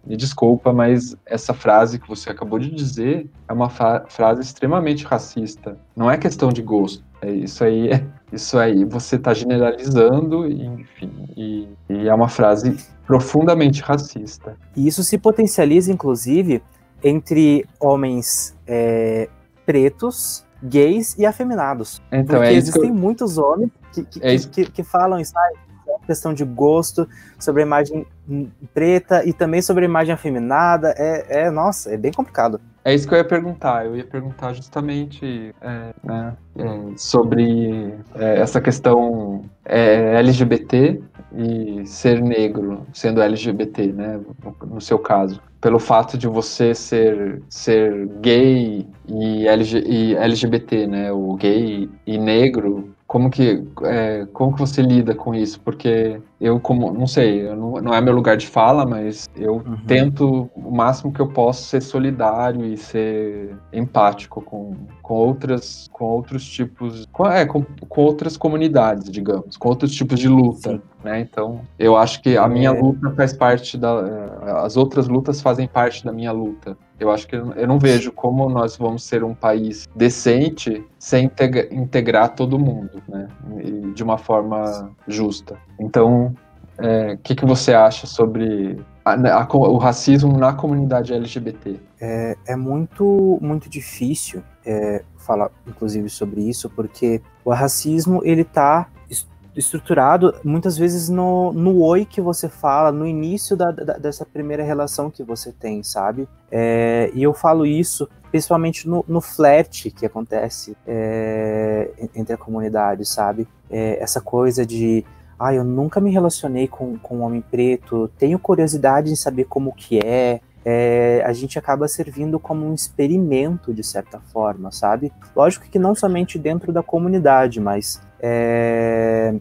me desculpa, mas essa frase que você acabou de dizer é uma frase extremamente racista. Não é questão de gosto. É isso aí, isso aí você está generalizando, enfim, e, e, é uma frase profundamente racista. E isso se potencializa, inclusive, entre homens é, pretos, gays e afeminados. Então, Porque é existem eu... muitos homens que, que, é que, que, falam isso, questão de gosto, sobre a imagem preta e também sobre a imagem afeminada. É, é nossa, é bem complicado. É isso que eu ia perguntar. Eu ia perguntar justamente é, né, é, sobre é, essa questão é, LGBT e ser negro, sendo LGBT, né, no, seu caso pelo fato de você ser, ser gay e, LG, e LGBT, né? O gay e negro como que, é, como que você lida com isso? Porque eu, como, não sei, não, não, é meu lugar de fala, mas eu uhum. tento o máximo que eu posso ser solidário e ser empático com, com outras, com outros tipos, com, é, com, com outras comunidades, digamos, com outros tipos de luta, né? Então, eu acho que a minha é. luta faz parte da, as outras lutas fazem parte da minha luta. Eu acho que eu não vejo como nós vamos ser um país decente sem integrar todo mundo, né? E de uma forma justa. Então, o é, que, que você acha sobre a, a, o racismo na comunidade LGBT? É, é muito, muito difícil é, falar, inclusive, sobre isso, porque o racismo ele está estruturado muitas vezes no, no oi que você fala, no início da, da, dessa primeira relação que você tem, sabe? É, e eu falo isso principalmente no, no flerte que acontece é, entre a comunidade, sabe? É, essa coisa de ah, eu nunca me relacionei com, com um homem preto, tenho curiosidade em saber como que é, é, a gente acaba servindo como um experimento, de certa forma, sabe? Lógico que não somente dentro da comunidade, mas é,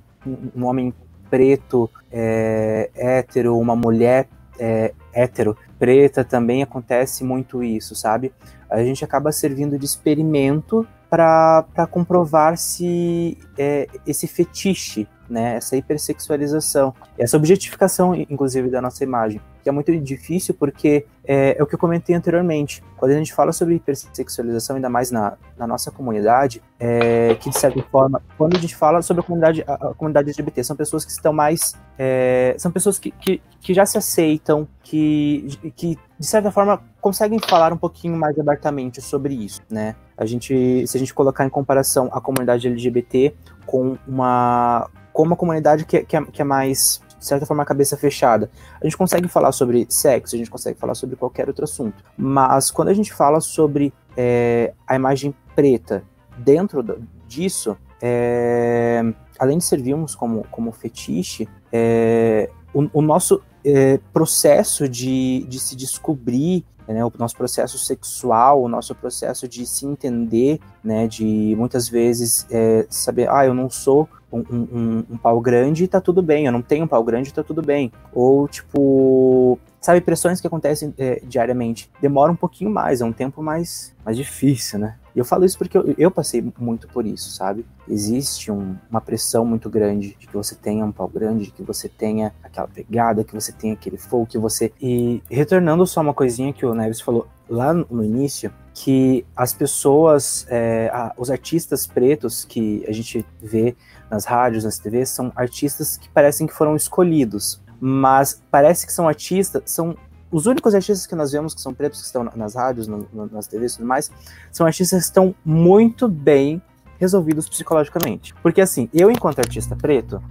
um homem preto, é, hétero, uma mulher é, hétero, preta, também acontece muito isso, sabe? A gente acaba servindo de experimento para comprovar se é, esse fetiche né, essa hipersexualização, essa objetificação, inclusive, da nossa imagem, que é muito difícil porque é, é, o que eu comentei anteriormente. Quando a gente fala sobre hipersexualização, ainda mais na, na nossa comunidade, é, que de certa forma, quando a gente fala sobre a comunidade, a, a comunidade LGBT, são pessoas que estão mais. É, são pessoas que, que, que, já se aceitam, que, que de certa forma conseguem falar um pouquinho mais abertamente sobre isso, né? A gente, se a gente colocar em comparação a comunidade LGBT com uma com uma comunidade que, que, é, que é mais, de certa forma, cabeça fechada. A gente consegue falar sobre sexo, a gente consegue falar sobre qualquer outro assunto. Mas quando a gente fala sobre é, a imagem preta dentro disso, é, além de servirmos como, como fetiche, é, o, o, nosso é, processo de, de se descobrir né, o nosso processo sexual, o nosso processo de se entender, né, de muitas vezes é, saber, ah, eu não sou um, um, um, pau grande e tá tudo bem, eu não tenho um pau grande e tá tudo bem. Ou, tipo, sabe, pressões que acontecem é, diariamente. Demora um pouquinho mais, é um tempo mais, mais difícil, né? E eu falo isso porque eu, eu passei muito por isso, sabe? Existe um, uma pressão muito grande de que você tenha um pau grande, de que você tenha aquela pegada, que você tenha aquele fogo, que você. E retornando só uma coisinha que o Neves falou lá no início, que as pessoas, é, os artistas pretos que a gente vê nas rádios, nas TVs, são artistas que parecem que foram escolhidos, mas parece que são artistas, são os únicos artistas que nós vemos que são pretos, que estão nas rádios, no, no, nas TVs e tudo mais, são artistas que estão muito bem resolvidos psicologicamente. Porque assim, eu enquanto artista preto,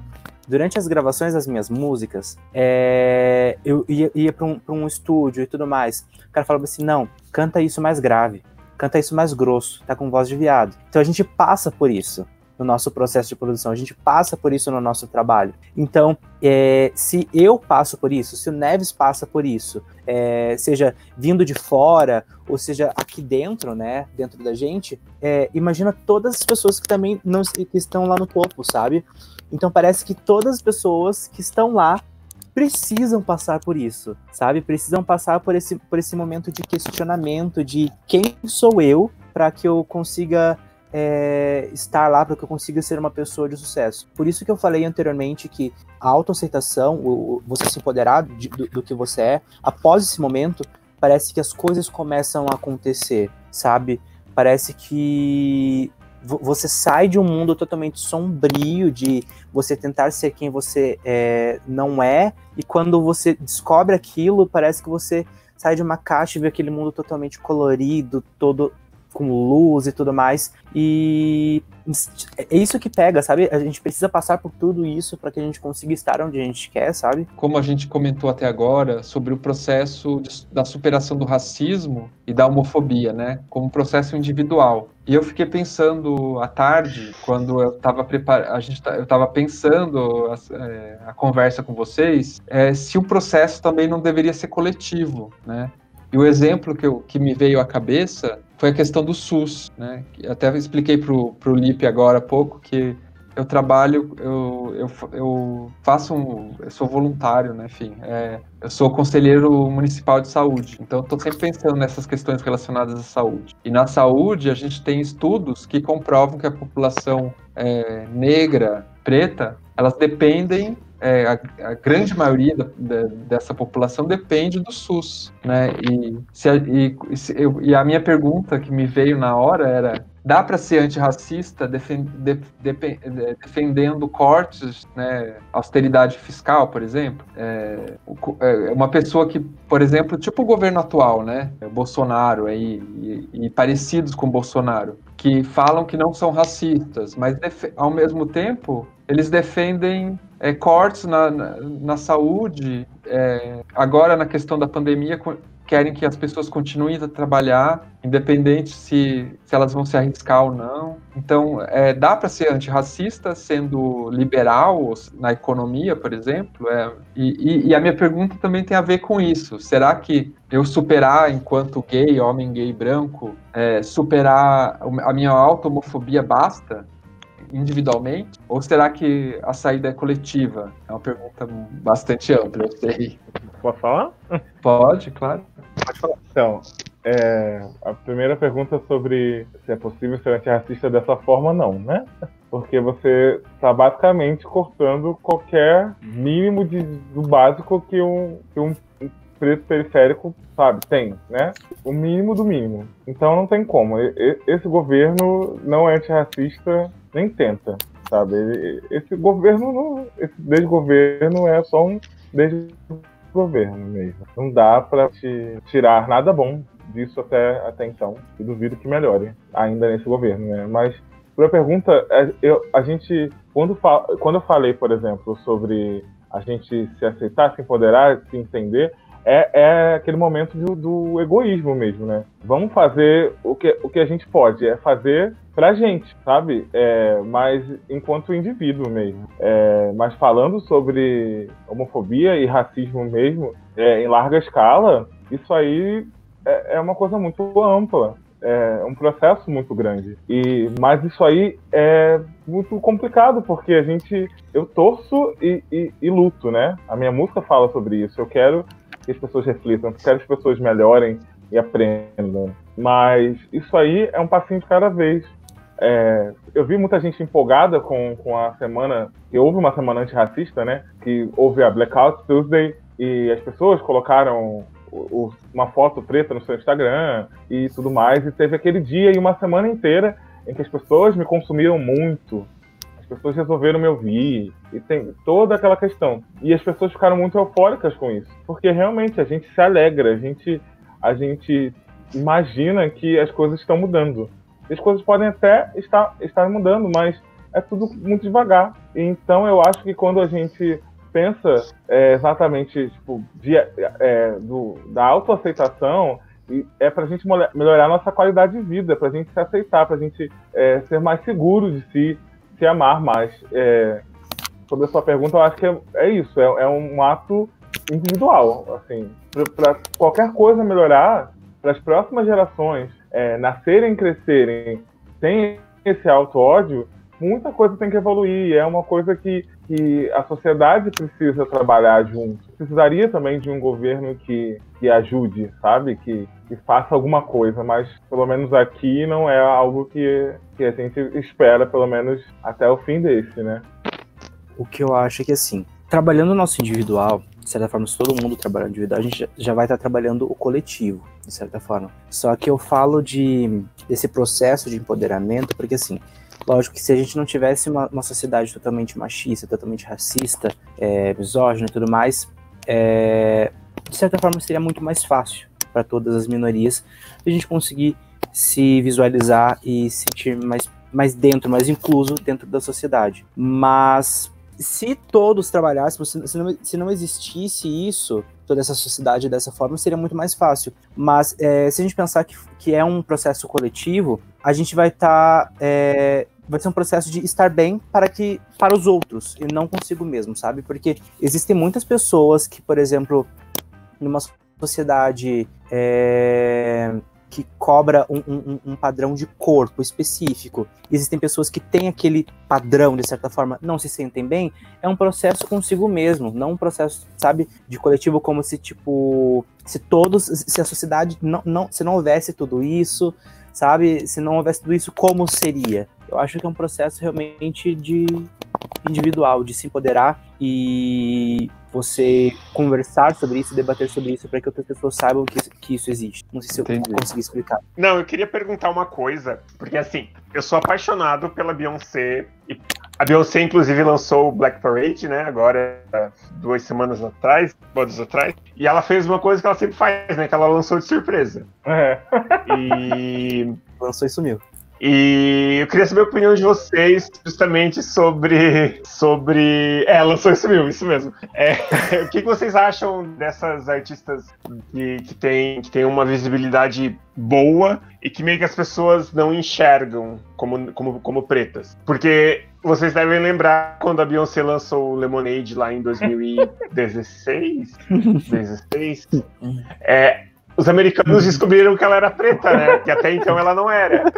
durante as gravações das minhas músicas, é, eu ia, ia para um, um, estúdio e tudo mais. O cara falava assim: não, canta isso mais grave, canta isso mais grosso, tá com voz de viado. Então a gente passa por isso no nosso processo de produção, a gente passa por isso no nosso trabalho. Então, é, se eu passo por isso, se o Neves passa por isso, é, seja vindo de fora, ou seja aqui dentro, né, dentro da gente, é, imagina todas as pessoas que também não que estão lá no topo, sabe? Então parece que todas as pessoas que estão lá precisam passar por isso, sabe? Precisam passar por esse, por esse momento de questionamento de quem sou eu para que eu consiga é, estar lá para que eu consiga ser uma pessoa de sucesso. Por isso que eu falei anteriormente que a autoaceitação, o, você se empoderar de, do, do que você é, após esse momento, parece que as coisas começam a acontecer, sabe? Parece que você sai de um mundo totalmente sombrio de você tentar ser quem você é, não é, e quando você descobre aquilo, parece que você sai de uma caixa e vê aquele mundo totalmente colorido, todo com luz e tudo mais. E é isso que pega, sabe? A gente precisa passar por tudo isso para que a gente consiga estar onde a gente quer, sabe? Como a gente comentou até agora sobre o processo de, da superação do racismo e da homofobia, né? Como processo individual. E eu fiquei pensando à tarde, quando eu estava preparando, a gente, eu estava pensando a, é, a, conversa com vocês, é, se o processo também não deveria ser coletivo, né? E o exemplo que, eu, que me veio à cabeça foi a questão do SUS, né? Até expliquei para o Lipe agora há pouco que eu trabalho, eu, eu, eu faço um, eu sou voluntário, né? Enfim, é, eu sou conselheiro municipal de saúde, então estou sempre pensando nessas questões relacionadas à saúde. E na saúde a gente tem estudos que comprovam que a população é, negra, preta, elas dependem é, a, a, grande maioria da, da, dessa população depende do SUS, né? E, se a, e, se eu, e a minha pergunta que me veio na hora era Dá para ser antirracista defend, de, de, de, defendendo cortes, né, austeridade fiscal, por exemplo? É, é, uma pessoa que, por exemplo, tipo o governo atual, né, Bolsonaro aí, e, e parecidos com Bolsonaro, que falam que não são racistas, mas ao mesmo tempo eles defendem é, cortes na, na, na saúde, é, agora na questão da pandemia querem que as pessoas continuem a trabalhar, independente se, se elas vão se arriscar ou não. Então, é, dá para ser antirracista sendo liberal na economia, por exemplo? É, e, e, a minha pergunta também tem a ver com isso. Será que eu superar, enquanto gay, homem gay branco, é, superar a minha automofobia basta? Individualmente? Ou será que a saída é coletiva? É uma pergunta bastante ampla, eu sei. Pode falar? Pode, claro. Pode falar. Então, é, a primeira pergunta sobre se é possível ser antirracista dessa forma, não, né? Porque você está basicamente cortando qualquer mínimo de, do básico que um, que um preto periférico, sabe, tem, né? O mínimo do mínimo. Então não tem como. Esse governo não é antirracista, nem tenta, sabe? Esse governo, esse desgoverno é só um desgoverno mesmo. Não dá para te tirar nada bom disso até, até então. E duvido que melhore ainda nesse governo, né? Mas a pergunta, é, eu, a gente, quando, quando eu falei, por exemplo, sobre a gente se aceitar, se empoderar, se entender, é, é aquele momento do, do, egoísmo mesmo, né? Vamos fazer o que, o que a gente pode, é fazer pra gente, sabe? É, mas enquanto indivíduo mesmo. É, mas falando sobre homofobia e racismo mesmo, é, em larga escala, isso aí é, é uma coisa muito ampla é um processo muito grande. E mas isso aí é muito complicado porque a gente eu torço e, e, e, luto, né? A minha música fala sobre isso. Eu quero que as pessoas reflitam, que as pessoas melhorem e aprendam. Mas isso aí é um passinho de cada vez. É, eu vi muita gente empolgada com, com a semana, que houve uma semana antirracista, né? Que houve a Blackout Tuesday e as pessoas colocaram uma foto preta no seu Instagram e tudo mais. E teve aquele dia e uma semana inteira em que as pessoas me consumiram muito. As pessoas resolveram me ouvir. E tem toda aquela questão. E as pessoas ficaram muito eufóricas com isso. Porque realmente a gente se alegra, a gente, a gente imagina que as coisas estão mudando. As coisas podem até estar, estar mudando, mas é tudo muito devagar. Então eu acho que quando a gente pensa é, exatamente tipo, de, é, do, da autoaceitação é para a gente melhorar a nossa qualidade de vida, para a gente se aceitar, para a gente é, ser mais seguro de si, se amar mais. É, sobre a sua pergunta, eu acho que é, é isso, é, é, um ato individual. Assim, para qualquer coisa melhorar, para as próximas gerações é, nascerem, crescerem, sem esse auto-ódio, muita coisa tem que evoluir. É uma coisa que, que a sociedade precisa trabalhar junto. Precisaria também de um governo que, que ajude, sabe? Que, que faça alguma coisa, mas pelo menos aqui não é algo que, que a gente espera, pelo menos até o fim desse, né? O que eu acho é que, assim, trabalhando o nosso individual, de certa forma, se todo mundo trabalhar individual, a gente já vai estar trabalhando o coletivo, de certa forma. Só que eu falo de desse processo de empoderamento, porque assim, Lógico que se a gente não tivesse uma, uma sociedade totalmente machista, totalmente racista, é, misógina e tudo mais, é, de certa forma seria muito mais fácil para todas as minorias a gente conseguir se visualizar e se sentir mais, mais dentro, mais incluso dentro da sociedade. Mas se todos trabalhassem, se não, se não existisse isso, toda essa sociedade dessa forma, seria muito mais fácil. Mas é, se a gente pensar que, que é um processo coletivo, a gente vai estar tá, é, vai ser um processo de estar bem para que para os outros e não consigo mesmo, sabe? Porque existem muitas pessoas que, por exemplo, numa sociedade é, que cobra um, um, um, padrão de corpo específico, existem pessoas que têm aquele padrão de certa forma, não se sentem bem, é um processo consigo mesmo, não um processo, sabe, de coletivo como se tipo, se todos, se a sociedade não, não se não houvesse tudo isso, sabe, se não houvesse tudo isso, como seria? Eu acho que é um processo realmente de individual de se empoderar e você conversar sobre isso, debater sobre isso, para que outras pessoas saibam que, que isso existe. Não sei se Entendi. eu consegui explicar. Não, eu queria perguntar uma coisa, porque assim, eu sou apaixonado pela Beyoncé e a Beyoncé, inclusive, lançou o Black Parade, né? Agora, duas semanas atrás, duas atrás. E ela fez uma coisa que ela sempre faz, né? Que ela lançou de surpresa. É. E. lançou e sumiu. E eu queria saber a opinião de vocês justamente sobre. sobre. É, lançou isso mesmo, isso mesmo. É, o que, vocês acham dessas artistas que, que, tem, que tem uma visibilidade boa e que meio que as pessoas não enxergam como, como, como pretas? Porque vocês devem lembrar quando a Beyoncé lançou o Lemonade lá em 2016? 16? É, os americanos descobriram que ela era preta, né? Que até então ela não era.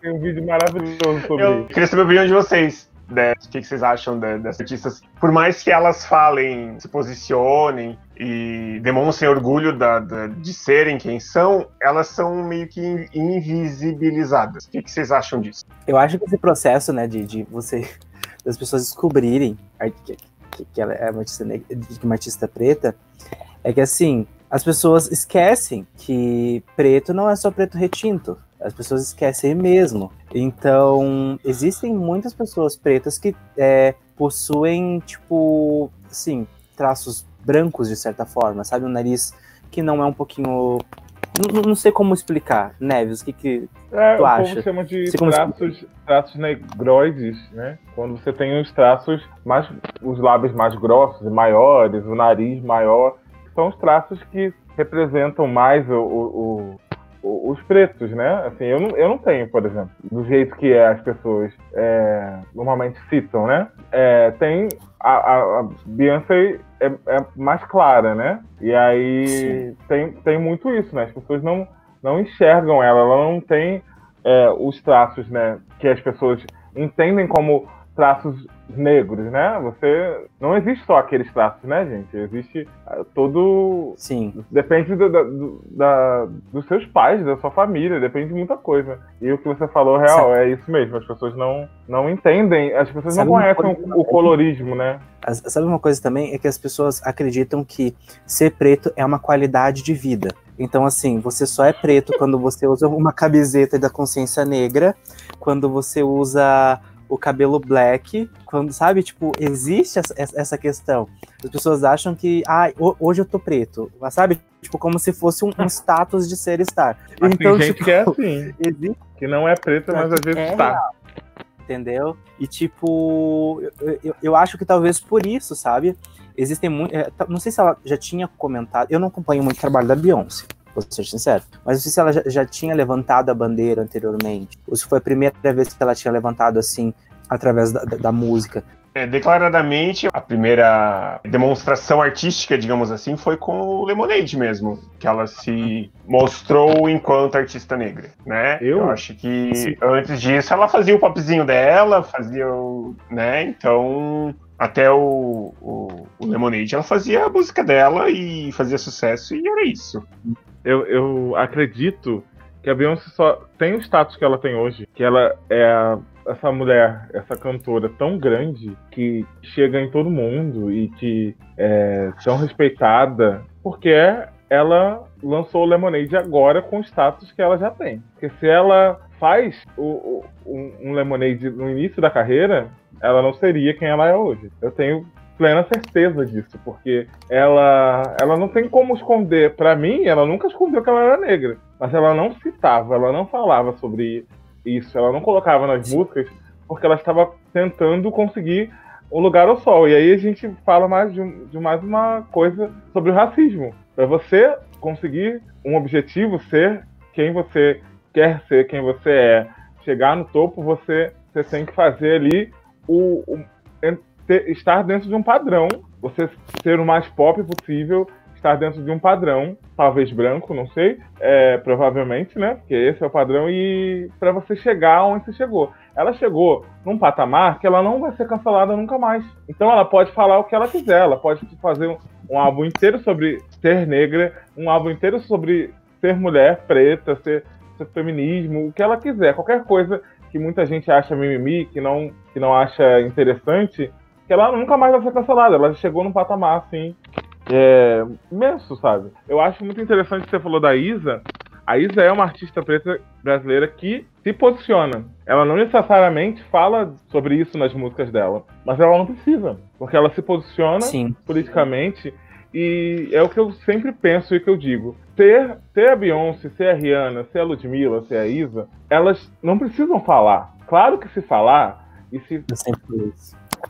Tem um vídeo maravilhoso sobre Eu queria saber a opinião de vocês. Né? O que, vocês acham dessas artistas? Por mais que elas falem, se posicionem e demonstrem orgulho da, da, de serem quem são, elas são meio que invisibilizadas. O que, que vocês acham disso? Eu acho que esse processo, né, de, de você, das pessoas descobrirem que, que, que ela é uma artista, negra, uma artista preta, é que assim, as pessoas esquecem que preto não é só preto retinto. As pessoas esquecem mesmo. Então, existem muitas pessoas pretas que é, possuem, tipo, assim, traços brancos de certa forma, sabe? Um nariz que não é um pouquinho. Não, não sei como explicar. Neves, o que, que é, tu o acha? Povo chama de traços, traços negroides, né? Quando você tem os traços mais. os lábios mais grossos e maiores, o nariz maior são os traços que representam mais o, o, o, os pretos, né? Assim, eu não, eu não tenho, por exemplo, do jeito que é, as pessoas é, normalmente citam, né? É, tem a, a, a Beyoncé é, é, mais clara, né? E aí tem, tem muito isso, né? As pessoas não, não enxergam ela, ela não tem é, os traços, né? Que as pessoas entendem como traços negros, né? Você não existe só aqueles traços, né, gente? Existe ah, todo. Sim. Depende do, da, do, da, dos seus pais, da sua família, depende de muita coisa. E o que você falou real é isso mesmo. As pessoas não, não entendem, as pessoas Sabe não conhecem o, o colorismo, né? Sabe uma coisa também é que as pessoas acreditam que ser preto é uma qualidade de vida. Então, assim, você só é preto quando você usa uma camiseta da consciência negra, quando você usa o cabelo black, quando, sabe, tipo, existe essa questão. As pessoas acham que, ah, hoje eu tô preto, sabe? Tipo, como se fosse um, um status de ser estar. Mas então, tem gente tipo, que é assim, existe... que não é preta, mas às vezes é está. Entendeu? E, tipo, eu, eu, eu, acho que talvez por isso, sabe? Existem muito. É, não sei se ela já tinha comentado. Eu não acompanho muito o trabalho da Beyoncé vou ser sincero. Mas não sei se ela já, já, tinha levantado a bandeira anteriormente, ou se foi a primeira vez que ela tinha levantado assim, através da, da, da música. É, declaradamente, a primeira demonstração artística, digamos assim, foi com o Lemonade mesmo, que ela se mostrou enquanto artista negra, né? Eu, Eu acho que Sim. antes disso ela fazia o popzinho dela, fazia o, né? Então, até o, o, o Lemonade, ela fazia a música dela e fazia sucesso e era isso eu, eu acredito que a Beyoncé só tem o status que ela tem hoje, que ela é essa mulher, essa cantora tão grande que chega em todo mundo e que é tão respeitada, porque ela lançou o Lemonade agora com o status que ela já tem. Porque se ela faz o, o, um Lemonade no início da carreira, ela não seria quem ela é hoje. Eu tenho plena certeza disso, porque ela, ela não tem como esconder. Para mim, ela nunca escondeu que ela era negra, mas ela não citava, ela não falava sobre isso, ela não colocava nas músicas, porque ela estava tentando conseguir um lugar ao sol. E aí a gente fala mais de, de mais uma coisa sobre o racismo. Para você conseguir um objetivo, ser quem você quer ser, quem você é, chegar no topo, você, você tem que fazer ali o, o ter, estar dentro de um padrão, você ser o mais pop possível, estar dentro de um padrão, talvez branco, não sei, é, provavelmente, né? Porque esse é o padrão, e para você chegar onde você chegou. Ela chegou num patamar que ela não vai ser cancelada nunca mais. Então ela pode falar o que ela quiser, ela pode fazer um, um álbum inteiro sobre ser negra, um álbum inteiro sobre ser mulher preta, ser, ser feminismo, o que ela quiser, qualquer coisa que muita gente acha mimimi, que não, que não acha interessante, que ela nunca mais vai ser cancelada. Ela chegou num patamar, assim, é, imenso, sabe? Eu acho muito interessante que você falou da Isa. A Isa é uma artista preta brasileira que se posiciona. Ela não necessariamente fala sobre isso nas músicas dela, mas ela não precisa, porque ela se posiciona Sim. politicamente e é o que eu sempre penso e que eu digo. Ser, ser a Beyoncé, ser a Rihanna, ser a Ludmilla, ser a Isa, elas não precisam falar. Claro que se falar, e se.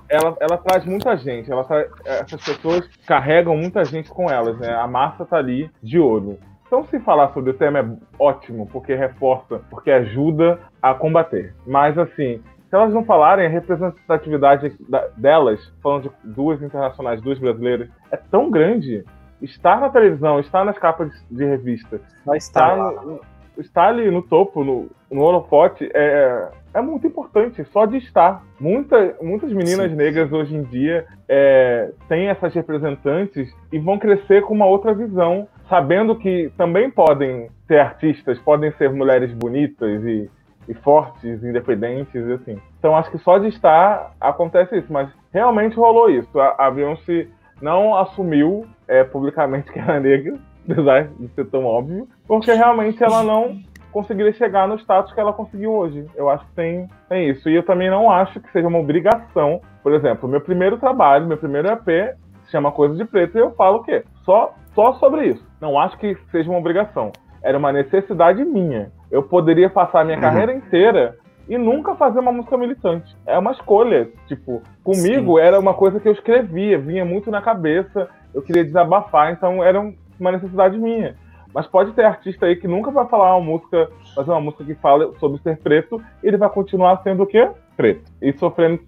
Ela, ela traz muita gente, ela essas pessoas carregam muita gente com elas, né? A massa tá ali de olho. Então, se falar sobre o tema é ótimo, porque reforça, porque ajuda a combater. Mas, assim, se elas não falarem, a representatividade delas, falando de duas internacionais, duas brasileiras, é tão grande. Estar na televisão, estar nas capas de revista, estar, no, estar ali no topo, no, no holofote, é, é muito importante, só de estar. Muita, muitas meninas Sim. negras hoje em dia é, têm essas representantes e vão crescer com uma outra visão, sabendo que também podem ser artistas, podem ser mulheres bonitas e e fortes, independentes, e assim. Então acho que só de estar acontece isso, mas realmente rolou isso. A, a Beyoncé não assumiu é, publicamente que era negra, apesar de ser tão óbvio, porque realmente ela não conseguiria chegar no status que ela conseguiu hoje. Eu acho que tem, tem isso. E eu também não acho que seja uma obrigação. Por exemplo, meu primeiro trabalho, meu primeiro EP se chama Coisa de Preto e eu falo o quê? Só, só sobre isso. Não acho que seja uma obrigação. Era uma necessidade minha. Eu poderia passar a minha uhum. carreira inteira e nunca fazer uma música militante. É uma escolha. Tipo, comigo Sim. era uma coisa que eu escrevia, vinha muito na cabeça, eu queria desabafar, então era uma necessidade minha. Mas pode ter artista aí que nunca vai falar uma música, fazer uma música que fala sobre ser preto, e ele vai continuar sendo o quê? Preto. E sofrendo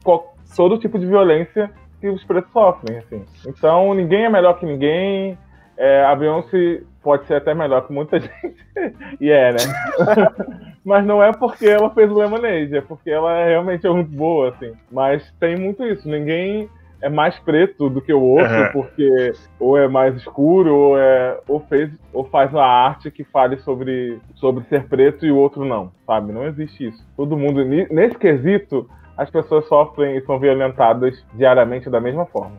todo tipo de violência que os pretos sofrem, assim. Então, ninguém é melhor que ninguém. É, a Beyoncé pode ser até melhor que muita gente. e é, né? Mas não é porque ela fez o Lemonade, é porque ela realmente é muito boa, assim. Mas tem muito isso. Ninguém é mais preto do que o outro, uhum. porque ou é mais escuro, ou, é, ou, fez, ou faz uma arte que fale sobre, sobre ser preto e o outro não, sabe? Não existe isso. Todo mundo, nesse quesito, as pessoas sofrem e são violentadas diariamente da mesma forma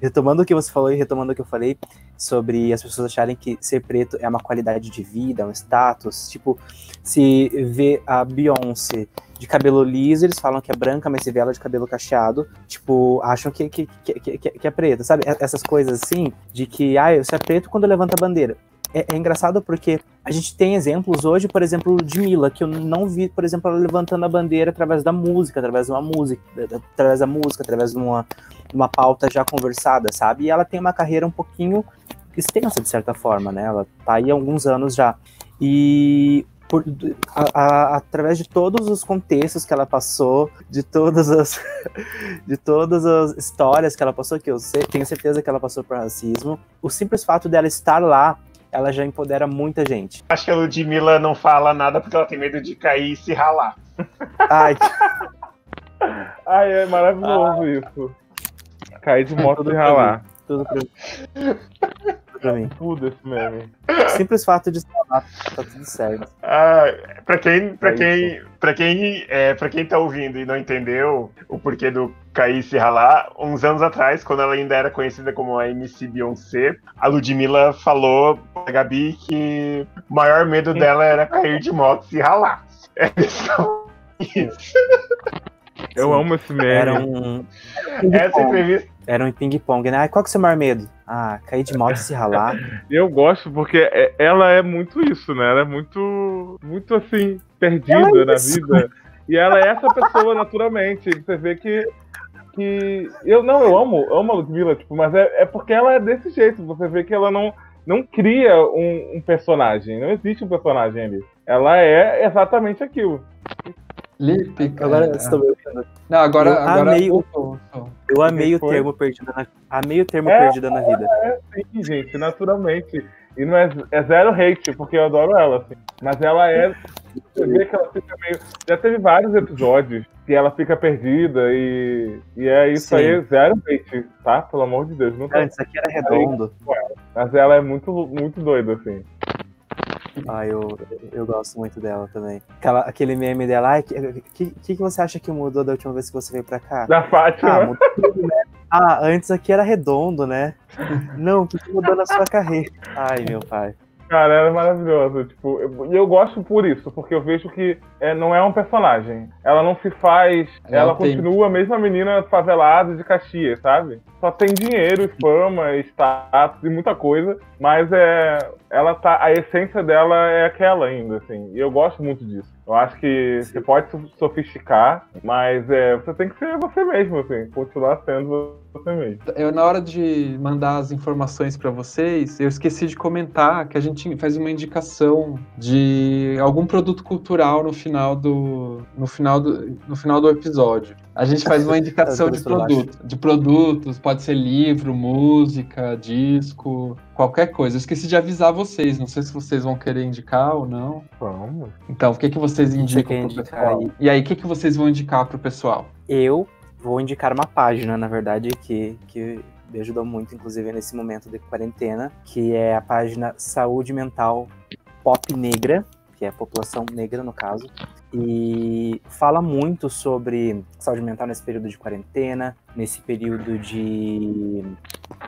retomando o que você falou e retomando o que eu falei sobre as pessoas acharem que ser preto é uma qualidade de vida, um status, tipo, se vê a Beyoncé de cabelo liso, eles falam que é branca, mas se vê ela de cabelo cacheado, tipo, acham que, que, que, que, que é preta, sabe? Essas coisas assim, de que, ah, você é preto quando levanta a bandeira é, é, engraçado porque a gente tem exemplos hoje, por exemplo, de Mila, que eu não vi, por exemplo, ela levantando a bandeira através da música, através de uma música, através da música, através de uma, uma pauta já conversada, sabe? E ela tem uma carreira um pouquinho extensa, de certa forma, né? Ela tá aí há alguns anos já. E por, a, a, através de todos os contextos que ela passou, de todas as de todas as histórias que ela passou, que eu sei, tenho certeza que ela passou por racismo, o simples fato dela estar lá ela já empodera muita gente. Acho que a Ludmilla não fala nada porque ela tem medo de cair e se ralar. Ai, Ai é maravilhoso ah. isso. Cair de moto e ralar. Tudo pra mim. Pra mim. Tudo esse meme. Simples fato de falar, tá tudo certo. Ah, pra quem, pra é quem, pra quem, é, pra quem tá ouvindo e não entendeu o porquê do cair e se ralar, uns anos atrás, quando ela ainda era conhecida como a MC Beyoncé, a Ludmilla falou pra Gabi que o maior medo dela era cair de moto e se ralar. É só isso. Eu amo esse meme. Era um. Essa entrevista. Era um ping-pong, né? qual que é o seu maior medo? Ah, cair de moto e se ralar. Eu gosto porque é, ela é muito isso, né? Ela é muito, muito assim, perdida é na vida. E ela é essa pessoa naturalmente. Você vê que. que eu não, eu amo, amo a Ludmilla, tipo, mas é, é porque ela é desse jeito. Você vê que ela não, não cria um, um personagem. Não existe um personagem ali. Ela é exatamente aquilo. Lipe, Agora estou me ouvindo. Não, agora. Eu agora amei, o, eu amei o termo perdido na, amei o termo é, perdida na vida. É, sim, gente, naturalmente. E não é, é zero hate, porque eu adoro ela, assim. Mas ela é. Você vê que ela fica meio. Já teve vários episódios que ela fica perdida e. E é isso sim. aí, zero hate, tá? Pelo amor de Deus. Não tá... Isso aqui era redondo. Mas ela é muito, muito doida, assim. Ah, eu, eu gosto muito dela também. Aquela, aquele meme dela, o que, que, que, você acha que mudou da última vez que você veio pra cá? Da Fátima. Ah, mudou tudo, né? Ah, antes aqui era redondo, né? Não, o que mudou na sua carreira? Ai, meu pai. Cara, ela é maravilhosa. Tipo, e eu, eu, gosto por isso, porque eu vejo que é, não é um personagem. Ela não se faz. Ela, ela continua a mesma menina favelada de Caxias, sabe? Só tem dinheiro, fama, status e muita coisa. Mas é. Ela tá. A essência dela é aquela ainda, assim. E eu gosto muito disso. Eu acho que você pode sofisticar, mas é, você tem que ser você mesmo, assim, continuar sendo você mesmo. Eu, na hora de mandar as informações para vocês, eu esqueci de comentar que a gente faz uma indicação de algum produto cultural no final do, no final do, no final do episódio. A gente faz uma indicação de produto, de produtos, pode ser livro, música, disco, qualquer coisa. Eu esqueci de avisar vocês, não sei se vocês vão querer indicar ou não. Vamos. Então, o que, que vocês indicam pro pessoal? Aí? E aí, o que, que vocês vão indicar pro pessoal? Eu vou indicar uma página, na verdade, que, que me ajudou muito, inclusive, nesse momento de quarentena, que é a página Saúde Mental Pop Negra, que é a população negra, no caso, e fala muito sobre saúde mental nesse período de quarentena, nesse período de,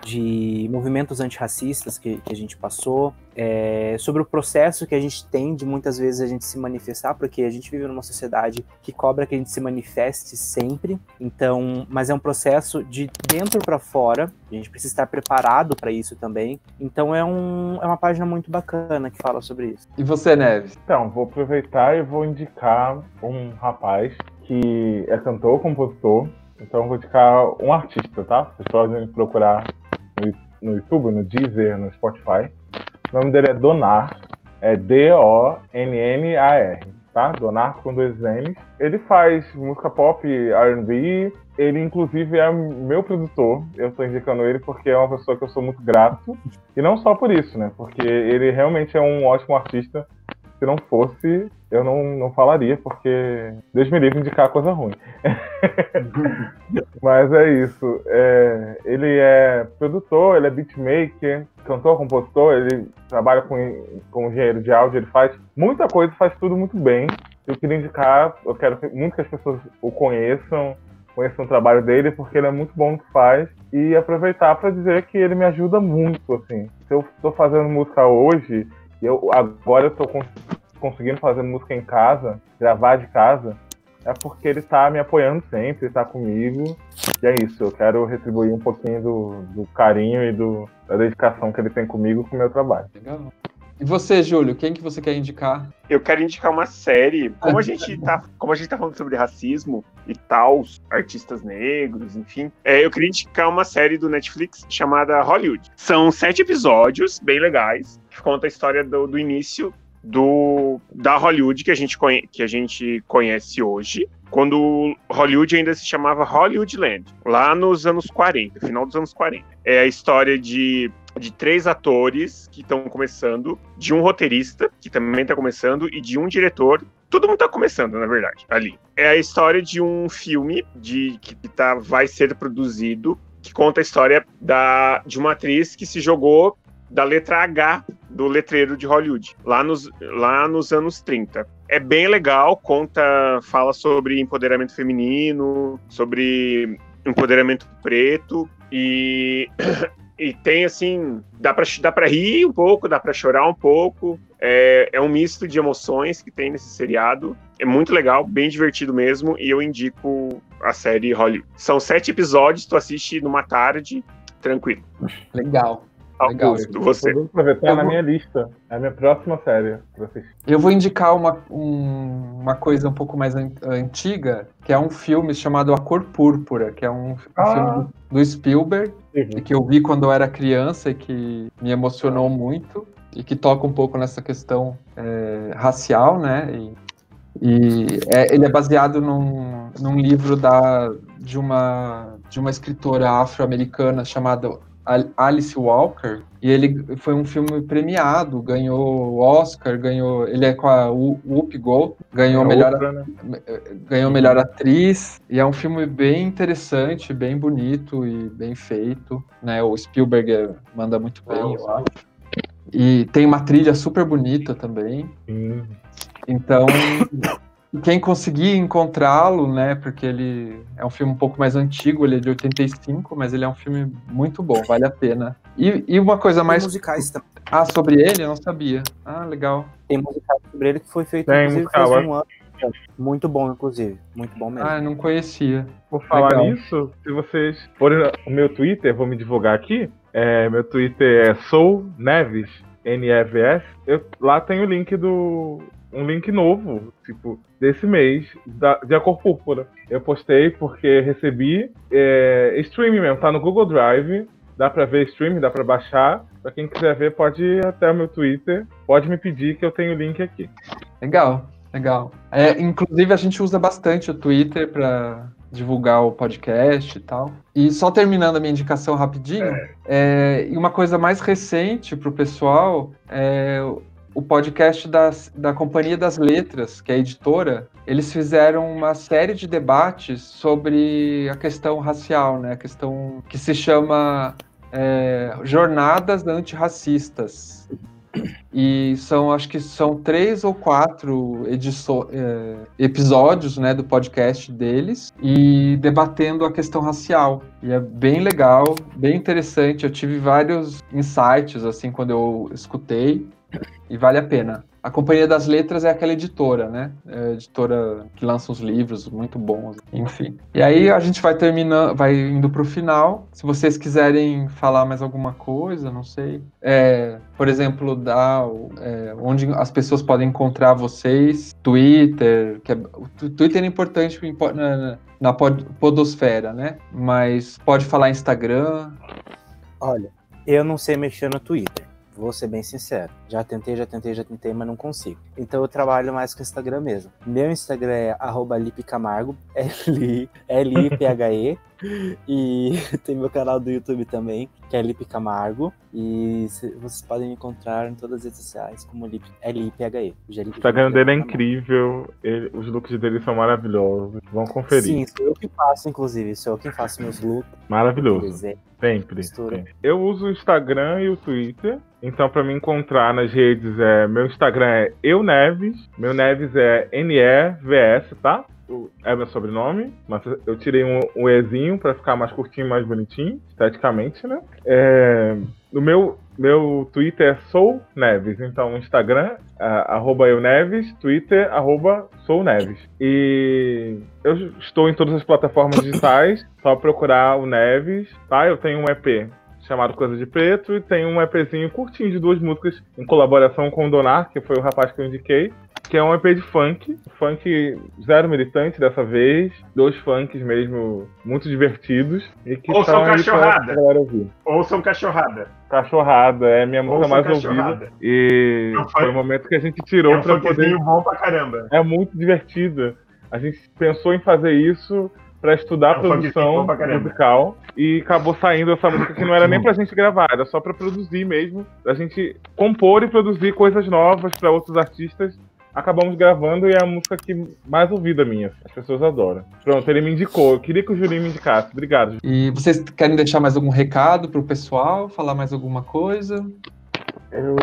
de movimentos antirracistas que, que a gente passou, é, sobre o processo que a gente tem de muitas vezes a gente se manifestar, porque a gente vive numa sociedade que cobra que a gente se manifeste sempre, então, mas é um processo de dentro para fora, a gente precisa estar preparado para isso também, então é, um, é uma página muito bacana que fala sobre isso. E você, Neves? Então, vou aproveitar e vou indicar um rapaz que é cantor, compositor, então vou indicar um artista, tá? Vocês podem procurar no, YouTube, no Deezer, no Spotify. O nome dele é Donar, é D-O-N-N-A-R, tá? Donar com dois N's. Ele faz música pop, R&B, ele inclusive é meu produtor. Eu estou indicando ele porque é uma pessoa que eu sou muito grato. E não só por isso, né? Porque ele realmente é um ótimo artista se não fosse, eu não, não falaria, porque Deus me livre indicar coisa ruim. Mas é isso. É, ele é produtor, ele é beatmaker, cantor, compositor, ele trabalha com, com engenheiro de áudio, ele faz muita coisa, faz tudo muito bem. Eu queria indicar, eu quero muito que as pessoas o conheçam, conheçam o trabalho dele, porque ele é muito bom no que faz. E aproveitar para dizer que ele me ajuda muito, assim. Se eu estou fazendo música hoje, eu, agora eu tô conseguindo fazer música em casa, gravar de casa, é porque ele tá me apoiando sempre, ele tá comigo. E é isso, eu quero retribuir um pouquinho do, do carinho e do, da dedicação que ele tem comigo com o meu trabalho. Legal. E você, Júlio, quem que você quer indicar? Eu quero indicar uma série. Como a gente tá, como a gente tá falando sobre racismo e tal, artistas negros, enfim, é, eu queria indicar uma série do Netflix chamada Hollywood. São sete episódios bem legais conta a história do, do início do da Hollywood que a gente, conhe, que a gente conhece hoje, quando Hollywood ainda se chamava Hollywoodland, lá nos anos 40, final dos anos 40. É a história de, de três atores que estão começando, de um roteirista que também está começando e de um diretor. Todo mundo está começando, na verdade, ali. É a história de um filme de que tá, vai ser produzido que conta a história da, de uma atriz que se jogou da letra H do letreiro de Hollywood, lá nos, lá nos anos 30. É bem legal, conta, fala sobre empoderamento feminino, sobre empoderamento preto e e tem assim, dá para dá para rir um pouco, dá para chorar um pouco. É, é um misto de emoções que tem nesse seriado. É muito legal, bem divertido mesmo, e eu indico a série Hollywood. São sete episódios, tu assiste numa tarde, tranquilo. Legal. Augusto, você. Vou aproveitar na minha lista. É a minha próxima série Eu vou indicar uma, um, uma coisa um pouco mais an antiga, que é um filme chamado A Cor Púrpura, que é um, um ah. filme do, Spielberg, uhum. que eu vi quando eu era criança e que me emocionou muito, e que toca um pouco nessa questão é, racial, né? E, e é, ele é baseado num, num livro da, de, uma, de uma escritora afro-americana chamada Alice Walker, e ele foi um filme premiado, ganhou Oscar, ganhou, ele é com a Whoopi Gold, ganhou é melhor, outra, né? ganhou melhor atriz, e é um filme bem interessante, bem bonito e bem feito, né? O Spielberg manda muito bem, eu acho. E tem uma trilha super bonita também. Sim. Então, quem conseguir encontrá-lo, né? Porque ele é um filme um pouco mais antigo, ele é de 85, mas ele é um filme muito bom, vale a pena. E, e uma coisa mais. Tem musicais também. Ah, sobre ele? Eu não sabia. Ah, legal. Tem musicais sobre ele que foi feito Tem inclusive musical, faz um ano. Muito bom, inclusive. Muito bom mesmo. Ah, eu não conhecia. Por falar Legal. nisso, se vocês forem o meu Twitter, vou me divulgar aqui. É, meu Twitter é Sou Neves, N-E-V-S. Eu, lá tem o link do. Um link novo, tipo, desse mês, da, de A Cor Púrpura. Eu postei porque recebi é, streaming mesmo, tá no Google Drive. Dá pra ver streaming, dá pra baixar. Pra quem quiser ver, pode ir até o meu Twitter. Pode me pedir que eu tenho o link aqui. Legal, legal. É, inclusive, a gente usa bastante o Twitter para divulgar o podcast e tal. E só terminando a minha indicação rapidinho, é, e uma coisa mais recente para o pessoal é o podcast das, da Companhia das Letras, que é a editora. Eles fizeram uma série de debates sobre a questão racial, né? A questão que se chama é, Jornadas Antirracistas. E são, acho que são três ou quatro é, episódios né, do podcast deles e debatendo a questão racial. E é bem legal, bem interessante. Eu tive vários insights assim quando eu escutei e vale a pena. A Companhia das Letras é aquela editora, né? É editora que lança os livros muito bons, enfim. E aí a gente vai terminando, vai indo pro final. Se vocês quiserem falar mais alguma coisa, não sei. É, por exemplo, dar o- é, onde as pessoas podem encontrar vocês, Twitter, que é, o Twitter é importante na, na- na pod- podosfera, né? Mas pode falar Instagram. Olha, eu não sei mexer no Twitter. Vou ser bem sincero. Já tentei, já tentei, já tentei, mas não consigo. Então eu trabalho mais com o Instagram mesmo. Meu Instagram é arroba lipecamargo, L- L-I-P-H-E. E tem meu canal do YouTube também, que é Lipe Camargo. E cê- vocês podem me encontrar em todas as redes sociais como Lip- L-I-P-H-E. O Instagram dele é incrível, ele- os looks dele são maravilhosos. Vão conferir. Sim, sou eu que faço, inclusive. Sou eu que faço meus looks. Maravilhoso. desenho. Sempre, sempre. Eu uso o Instagram e o Twitter. Então, pra me encontrar nas redes, é meu Instagram é Eu Neves. Meu Neves é N-E-V-S, tá? É meu sobrenome, mas eu tirei um, um Ezinho pra ficar mais curtinho, mais bonitinho, esteticamente, né? É, no meu, meu Twitter é Sou Neves. Então, Instagram, arroba Eu Neves, Twitter, arroba Sou Neves. E eu estou em todas as plataformas digitais, só procurar o Neves, tá? Eu tenho um EP chamado Coisa de Preto e tem um EPzinho curtinho de duas músicas em colaboração com o Donar, que foi o rapaz que eu indiquei, que é um EP de funk, funk zero militante dessa vez, dois funks mesmo muito divertidos e que Ouçam pra, Cachorrada. Ouçam cachorrada. Cachorrada é minha música Ouçam mais Cachorrada. ouvida e É um foi o momento que a gente É tirou um pra poder bom pra caramba. é muito divertida. A gente pensou em fazer isso pra estudar É um produção musical e acabou saindo essa música que não era nem pra gente gravar, era só pra produzir mesmo, pra gente compor e produzir coisas novas pra outros artistas. Acabamos gravando e é a música que mais ouvida minha. As pessoas adoram. Pronto, ele me indicou. Eu queria que o Julinho me indicasse. Obrigado. Julinho. E vocês querem deixar mais algum recado pro pessoal? Falar mais alguma coisa? Eu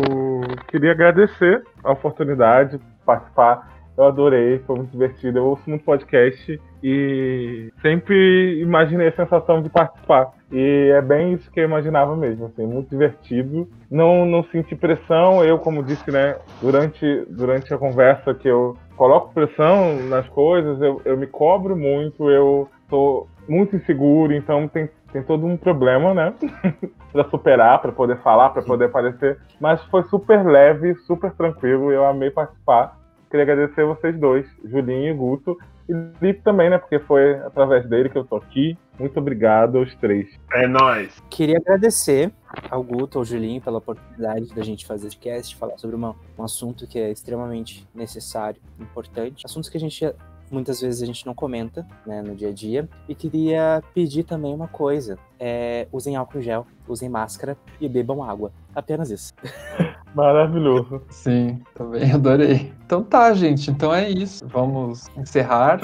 queria agradecer a oportunidade de participar. Eu adorei, foi muito divertido. Eu ouço muito podcast e sempre imaginei a sensação de participar. E é bem isso que eu imaginava mesmo, assim, muito divertido. Não, não senti pressão, eu, como disse, né, durante, durante a conversa que eu coloco pressão nas coisas, eu, eu me cobro muito, eu tô muito inseguro, então tem, tem todo um problema, né? para superar, para poder falar, para poder aparecer. Mas foi super leve, super tranquilo. Eu amei participar. Queria agradecer vocês dois, Julinho e Guto. E Lipe também, né? Porque foi através dele que eu tô aqui. Muito obrigado aos três. É nóis. Queria agradecer ao Guto, ao Julinho, pela oportunidade da gente fazer esse cast, falar sobre uma, um assunto que é extremamente necessário, importante. Assuntos que a gente muitas vezes a gente não comenta né, no dia a dia. E queria pedir também uma coisa: é, usem álcool gel, usem máscara e bebam água. Apenas isso. Maravilhoso. Sim, também adorei. Então tá, gente. Então é isso. Vamos encerrar.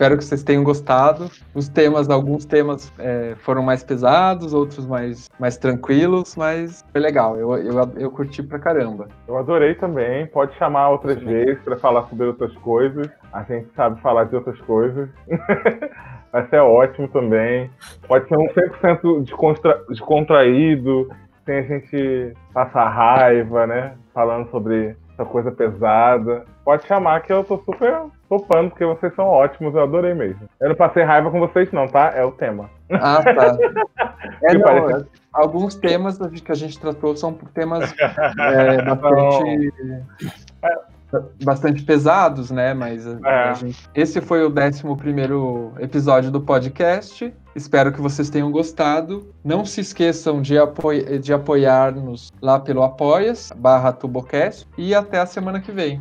Espero que vocês tenham gostado. Os temas, alguns temas é, foram mais pesados, outros mais, mais tranquilos, mas foi legal. Eu, eu, eu curti pra caramba. Eu adorei também. Pode chamar outras vezes para falar sobre outras coisas. A gente sabe falar de outras coisas. Vai ser ótimo também. Pode ser um 100% descontra... descontraído, sem a gente passar raiva, né? Falando sobre essa coisa pesada. Pode chamar que eu tô super topando, porque vocês são ótimos, eu adorei mesmo. Eu não passei raiva com vocês, não, tá? É o tema. Ah, tá. É, não, parece... Alguns temas que a gente tratou são temas é, bastante. Bastante pesados, né? Mas é. gente... esse foi o 11 episódio do podcast. Espero que vocês tenham gostado. Não se esqueçam de, de apoiar-nos lá pelo Apoias, barra Tubocast. E até a semana que vem.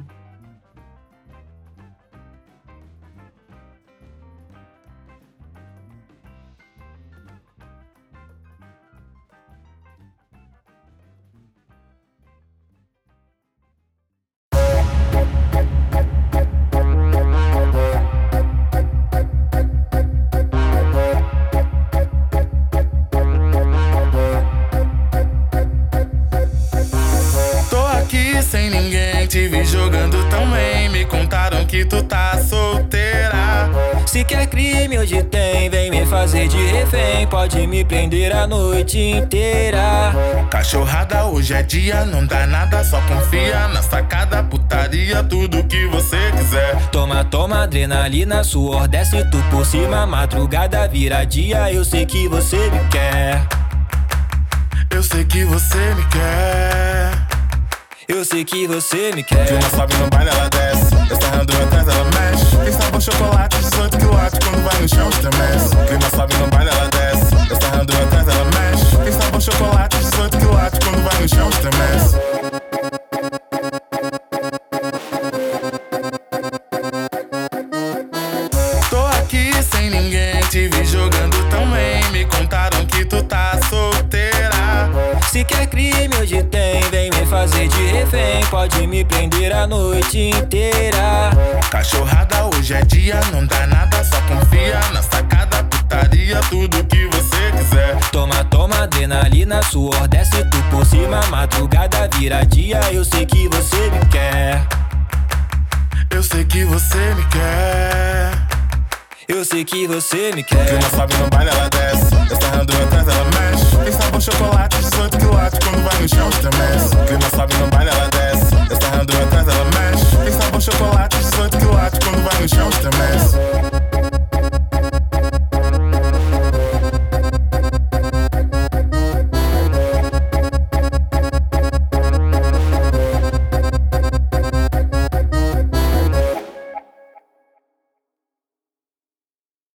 Pode me prender a noite inteira. Cachorrada, hoje é dia, não dá nada, só confia na sacada, putaria, tudo que você quiser. Toma, toma, adrenalina, suor desce tu por cima, madrugada vira dia, eu sei que você me quer. Eu sei que você me quer. Eu sei que você me quer. Clima sobe no baile, ela desce. Estarrando atrás, ela mexe. Quem sabe chocolate, 18 quilates. Quando vai no chão, estremece. Clima sobe no baile, ela desce. Estarrando atrás, ela mexe. Quem sabe chocolate, 18 quilates. Quando vai no chão, estremece. Tô aqui Se quer crime, hoje tem, vem fazer de refém. Pode me prender a noite inteira. Cachorrada, hoje é dia, não dá nada, só confia na sacada, putaria, tudo que você quiser. Toma, toma, adrenalina, suor desce tu por cima. Madrugada vira dia, eu sei que você me quer. Eu sei que você me quer. Eu sei que você me quer. Clima sobe no baile, ela desce. Estarrando atrás, ela mexe. Tem sabor chocolate, 18 quilates. Quando vai no chão, estremece. Clima sobe no baile, ela desce. Estarrando atrás, ela mexe. Tem sabor chocolate, 18 quilates. Quando vai no chão, estremece.